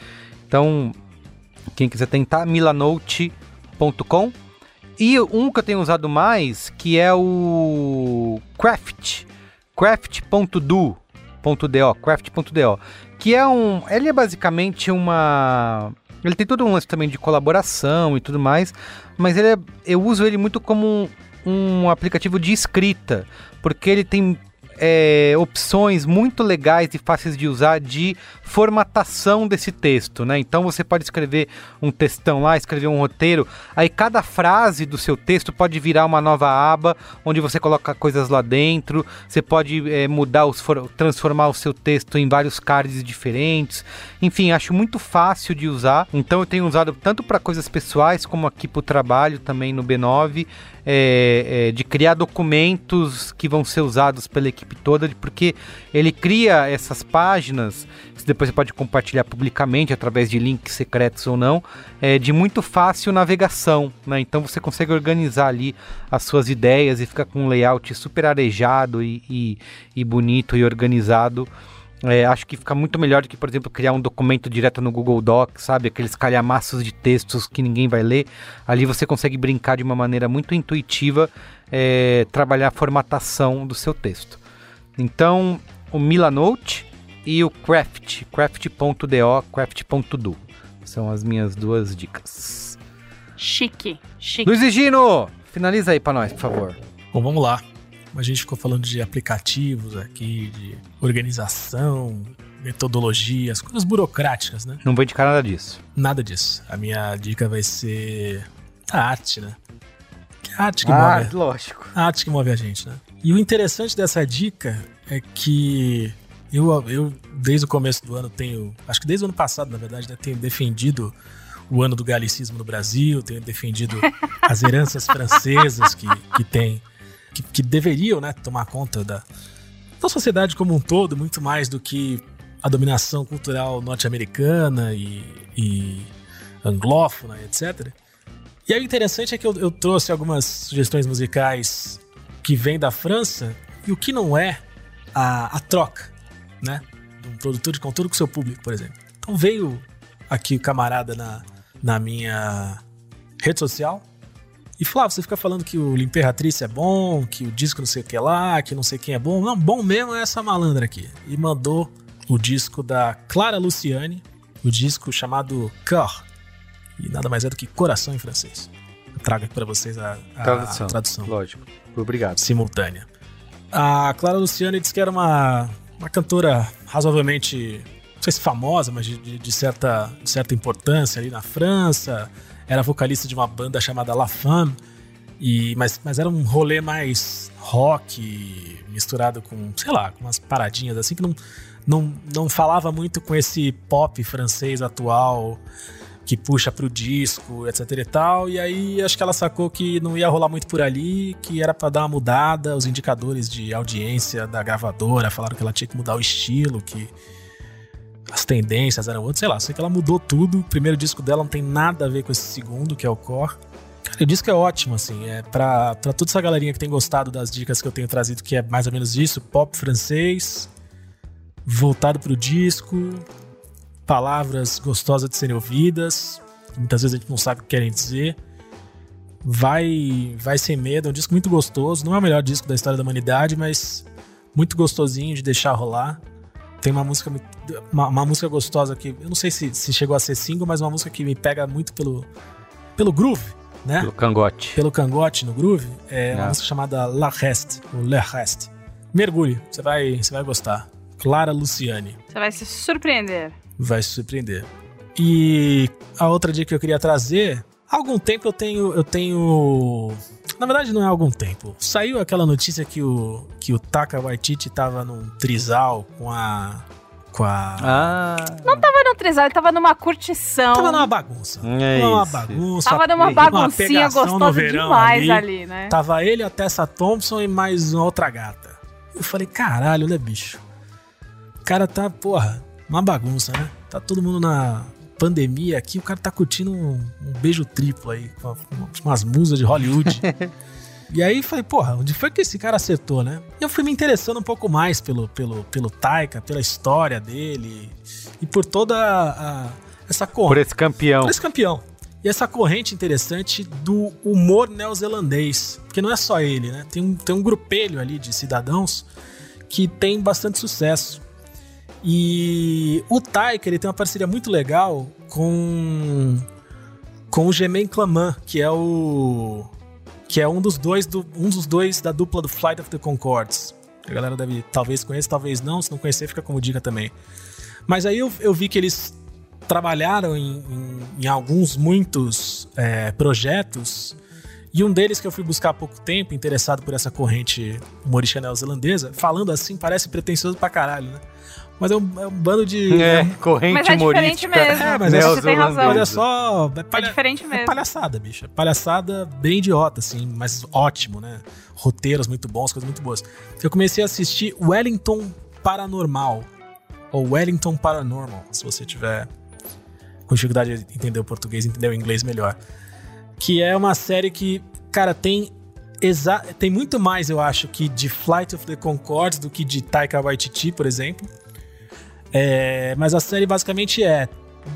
Então, quem quiser tentar, milanote.com. E um que eu tenho usado mais, que é o Craft, craft.do, .do, craft.do, que é um, ele é basicamente uma, ele tem todo um lance também de colaboração e tudo mais, mas ele é, eu uso ele muito como um, um aplicativo de escrita, porque ele tem é, opções muito legais e fáceis de usar de formatação desse texto, né? Então você pode escrever um textão lá, escrever um roteiro, aí cada frase do seu texto pode virar uma nova aba onde você coloca coisas lá dentro. Você pode é, mudar os for- transformar o seu texto em vários cards diferentes. Enfim, acho muito fácil de usar. Então eu tenho usado tanto para coisas pessoais como aqui para o trabalho também no B9 é, é, de criar documentos que vão ser usados pela equipe toda, porque ele cria essas páginas, depois você pode compartilhar publicamente através de links secretos ou não, é, de muito fácil navegação, né? Então você consegue organizar ali as suas ideias e fica com um layout super arejado e, e- e bonito e organizado. É, acho que fica muito melhor do que, por exemplo, criar um documento direto no Google Docs, sabe? Aqueles calhamaços de textos que ninguém vai ler. Ali você consegue brincar de uma maneira muito intuitiva, é, trabalhar a formatação do seu texto. Então, o Milanote e o Craft, craft.do, craft.do. São as minhas duas dicas. Chique, chique. Luiz e Gino, finaliza aí pra nós, por favor. Bom, vamos lá. A gente ficou falando de aplicativos aqui, de organização, metodologias, coisas burocráticas, né? Não vou indicar nada disso. Nada disso. A minha dica vai ser a arte, né? Que é a arte que Ah, move. lógico. A arte que move a gente, né? E o interessante dessa dica é que eu, eu desde o começo do ano, tenho. Acho que desde o ano passado, na verdade, né, tenho defendido o ano do galicismo no Brasil, tenho defendido as heranças francesas que, que tem. Que, que deveriam né, tomar conta da, da sociedade como um todo, muito mais do que a dominação cultural norte-americana e, e anglófona, etc. E aí o interessante é que eu, eu trouxe algumas sugestões musicais que vêm da França e o que não é a, a troca, né? De um produtor de conteúdo com seu público, por exemplo. Então veio aqui o camarada na, na minha rede social e ah, você fica falando que o L'Imperatriz é bom, que o disco não sei o que lá, que não sei quem é bom. Não, bom mesmo é essa malandra aqui. E mandou o disco da Clara Luciani, o disco chamado Cœur. E nada mais é do que coração em francês. Eu trago aqui pra vocês a, a Tradução. tradução Lógico. Obrigado. simultânea. A Clara Luciani disse que era uma, uma cantora razoavelmente, não sei se famosa, mas de, de certa, de certa importância ali na França. Era vocalista de uma banda chamada La Femme. E, mas, mas era um rolê mais rock, misturado com, sei lá, com umas paradinhas assim que não, não, não falava muito com esse pop francês atual que puxa pro disco, etc e tal. E aí acho que ela sacou que não ia rolar muito por ali, que era para dar uma mudada. Os indicadores de audiência da gravadora falaram que ela tinha que mudar o estilo, que as tendências eram outras, sei lá. Sei que ela mudou tudo. O primeiro disco dela não tem nada a ver com esse segundo, que é o Core. Cara, o disco é ótimo, assim. É pra, pra toda essa galerinha que tem gostado das dicas que eu tenho trazido, que é mais ou menos isso: pop francês, voltado pro disco, palavras gostosas de serem ouvidas. Muitas vezes a gente não sabe o que querem dizer. Vai, vai sem medo, é um disco muito gostoso. Não é o melhor disco da história da humanidade, mas muito gostosinho de deixar rolar. Tem uma música, uma, uma música gostosa que eu não sei se, se chegou a ser single, mas uma música que me pega muito pelo, pelo groove né? Pelo cangote. Pelo cangote no groove. É uma é. música chamada La Reste, ou Le Reste. Mergulhe, você vai, você vai gostar. Clara Luciane. Você vai se surpreender. Vai se surpreender. E a outra dica que eu queria trazer, há algum tempo eu tenho eu tenho na verdade não é algum tempo. Saiu aquela notícia que o que o Taka Waititi tava num trisal com a com a. Ah. Não tava no trisal, ele tava numa curtição. Tava numa bagunça. É tava numa bagunça. Tava numa baguncinha gostosa demais ali, ali, né? Tava ele, a Tessa Thompson e mais uma outra gata. Eu falei, caralho, né, bicho? O cara tá, porra, uma bagunça, né? Tá todo mundo na pandemia aqui, o cara tá curtindo um, um beijo triplo aí, com umas musas de Hollywood. E aí falei, porra, onde foi que esse cara acertou, né? E eu fui me interessando um pouco mais pelo, pelo, pelo Taika, pela história dele e por toda a, a, essa corrente. Por esse campeão. Por esse campeão. E essa corrente interessante do humor neozelandês. Porque não é só ele, né? Tem um, tem um grupelho ali de cidadãos que tem bastante sucesso. E o Taika, ele tem uma parceria muito legal com com o Germain Claman, que é o que é um dos dois do, um dos dois da dupla do Flight of the Concords. A galera deve talvez conheça, talvez não. Se não conhecer, fica como dica também. Mas aí eu, eu vi que eles trabalharam em, em, em alguns, muitos é, projetos. E um deles que eu fui buscar há pouco tempo, interessado por essa corrente humorística neozelandesa, falando assim, parece pretensioso pra caralho, né? Mas é um, é um bando de. É, é corrente mas é humorística. Mesmo. É, mas é, você tem razão. Olha só. É, palha, é diferente mesmo. É palhaçada, bicho. É palhaçada bem idiota, assim, mas ótimo, né? Roteiros muito bons, coisas muito boas. Eu comecei a assistir Wellington Paranormal. Ou Wellington Paranormal, se você tiver com dificuldade de entender o português, entender o inglês melhor. Que é uma série que, cara, tem Exa tem muito mais, eu acho, que de Flight of the Concords do que de Taika Waititi, por exemplo. É, mas a série basicamente é,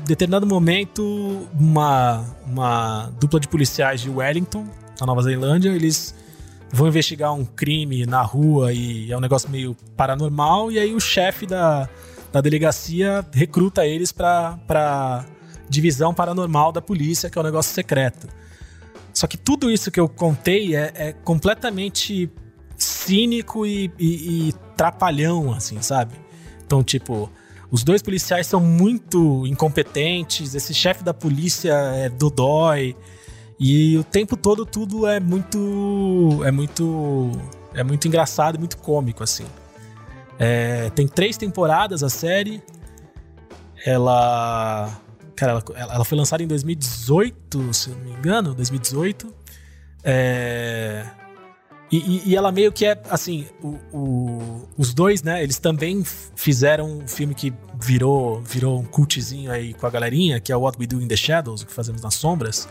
determinado momento, uma, uma dupla de policiais de Wellington, na Nova Zelândia, eles vão investigar um crime na rua e é um negócio meio paranormal, e aí o chefe da, da delegacia recruta eles pra divisão paranormal da polícia, que é um negócio secreto. Só que tudo isso que eu contei é, é completamente cínico e, e, e trapalhão, assim, sabe? Então, tipo, os dois policiais são muito incompetentes, esse chefe da polícia é dodói. E o tempo todo tudo é muito. É muito. É muito engraçado muito cômico, assim. É, tem três temporadas a série. Ela. Cara, ela, ela, foi lançada em 2018, se eu não me engano, 2018. É, e, e, e, ela meio que é, assim, o, o, os dois, né, eles também fizeram um filme que virou, virou um cultzinho aí com a galerinha, que é What We Do in the Shadows, o que fazemos nas sombras.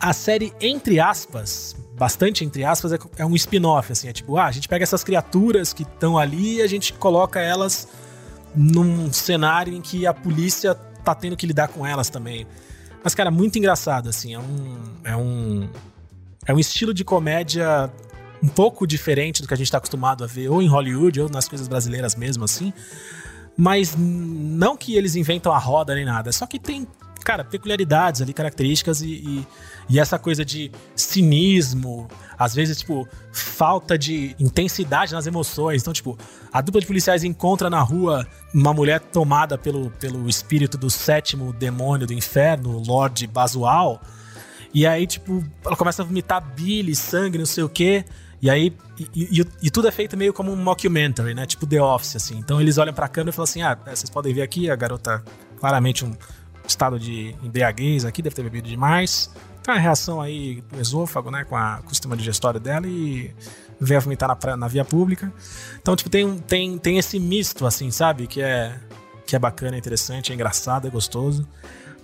A série, entre aspas, bastante entre aspas, é, é um spin-off, assim, é tipo, ah, a gente pega essas criaturas que estão ali e a gente coloca elas num cenário em que a polícia tá tendo que lidar com elas também. Mas, cara, muito engraçado, assim, é um... É um é um estilo de comédia um pouco diferente do que a gente está acostumado a ver, ou em Hollywood, ou nas coisas brasileiras mesmo, assim. Mas não que eles inventam a roda nem nada, só que tem cara, peculiaridades ali, características e, e, e, essa coisa de cinismo, às vezes, tipo, falta de intensidade nas emoções. Então, tipo, a dupla de policiais encontra na rua uma mulher tomada pelo, pelo espírito do sétimo demônio do inferno, Lord Basual. E aí, tipo, ela começa a vomitar bile, sangue, não sei o quê. E aí, e, e, e, tudo é feito meio como um mockumentary, né? Tipo The Office, assim. Então eles olham pra câmera e falam assim: ah, é, vocês podem ver aqui, a garota, claramente um estado de embriaguez aqui, deve ter bebido demais. Tem uma reação aí no esôfago, né? Com, a, com o sistema digestório dela e veio vomitar na, na via pública. Então, tipo, tem, tem, tem esse misto, assim, sabe? Que é, que é bacana, é interessante, é engraçado, é gostoso.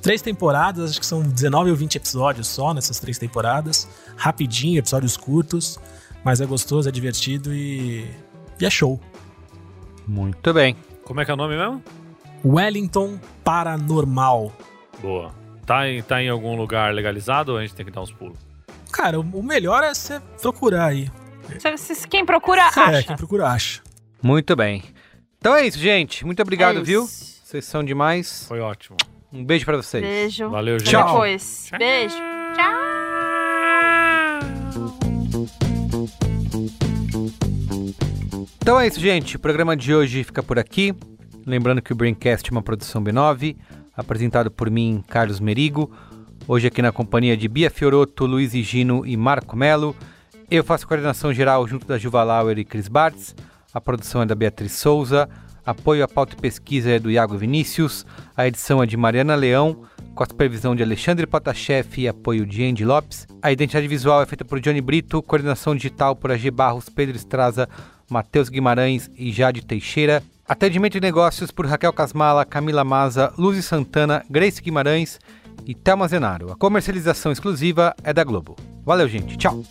Três temporadas, acho que são 19 ou 20 episódios só nessas três temporadas. Rapidinho, episódios curtos. Mas é gostoso, é divertido e, e é show. Muito bem. Como é que é o nome mesmo? Wellington Paranormal. Boa. Tá em, tá em algum lugar legalizado ou a gente tem que dar uns pulos? Cara, o melhor é você procurar aí. Quem procura, é, acha. É, quem procura, acha. Muito bem. Então é isso, gente. Muito obrigado, é viu? Vocês são demais. Foi ótimo. Um beijo para vocês. Beijo. Valeu, gente. Tchau. Depois. Beijo. Tchau. Então é isso, gente. O programa de hoje fica por aqui. Lembrando que o Braincast é uma produção B9, apresentado por mim, Carlos Merigo. Hoje aqui na companhia de Bia Fioroto, Luiz Gino e Marco Melo. Eu faço coordenação geral junto da Juva Lauer e Cris Bartz. A produção é da Beatriz Souza. Apoio à pauta e pesquisa é do Iago Vinícius. A edição é de Mariana Leão, com a supervisão de Alexandre Potashev e apoio de Andy Lopes. A identidade visual é feita por Johnny Brito, coordenação digital por AG Barros, Pedro Estraza, Matheus Guimarães e Jade Teixeira. Atendimento de negócios por Raquel Casmala, Camila Maza, Luzi Santana, Grace Guimarães e Thelma Zenaro. A comercialização exclusiva é da Globo. Valeu, gente. Tchau.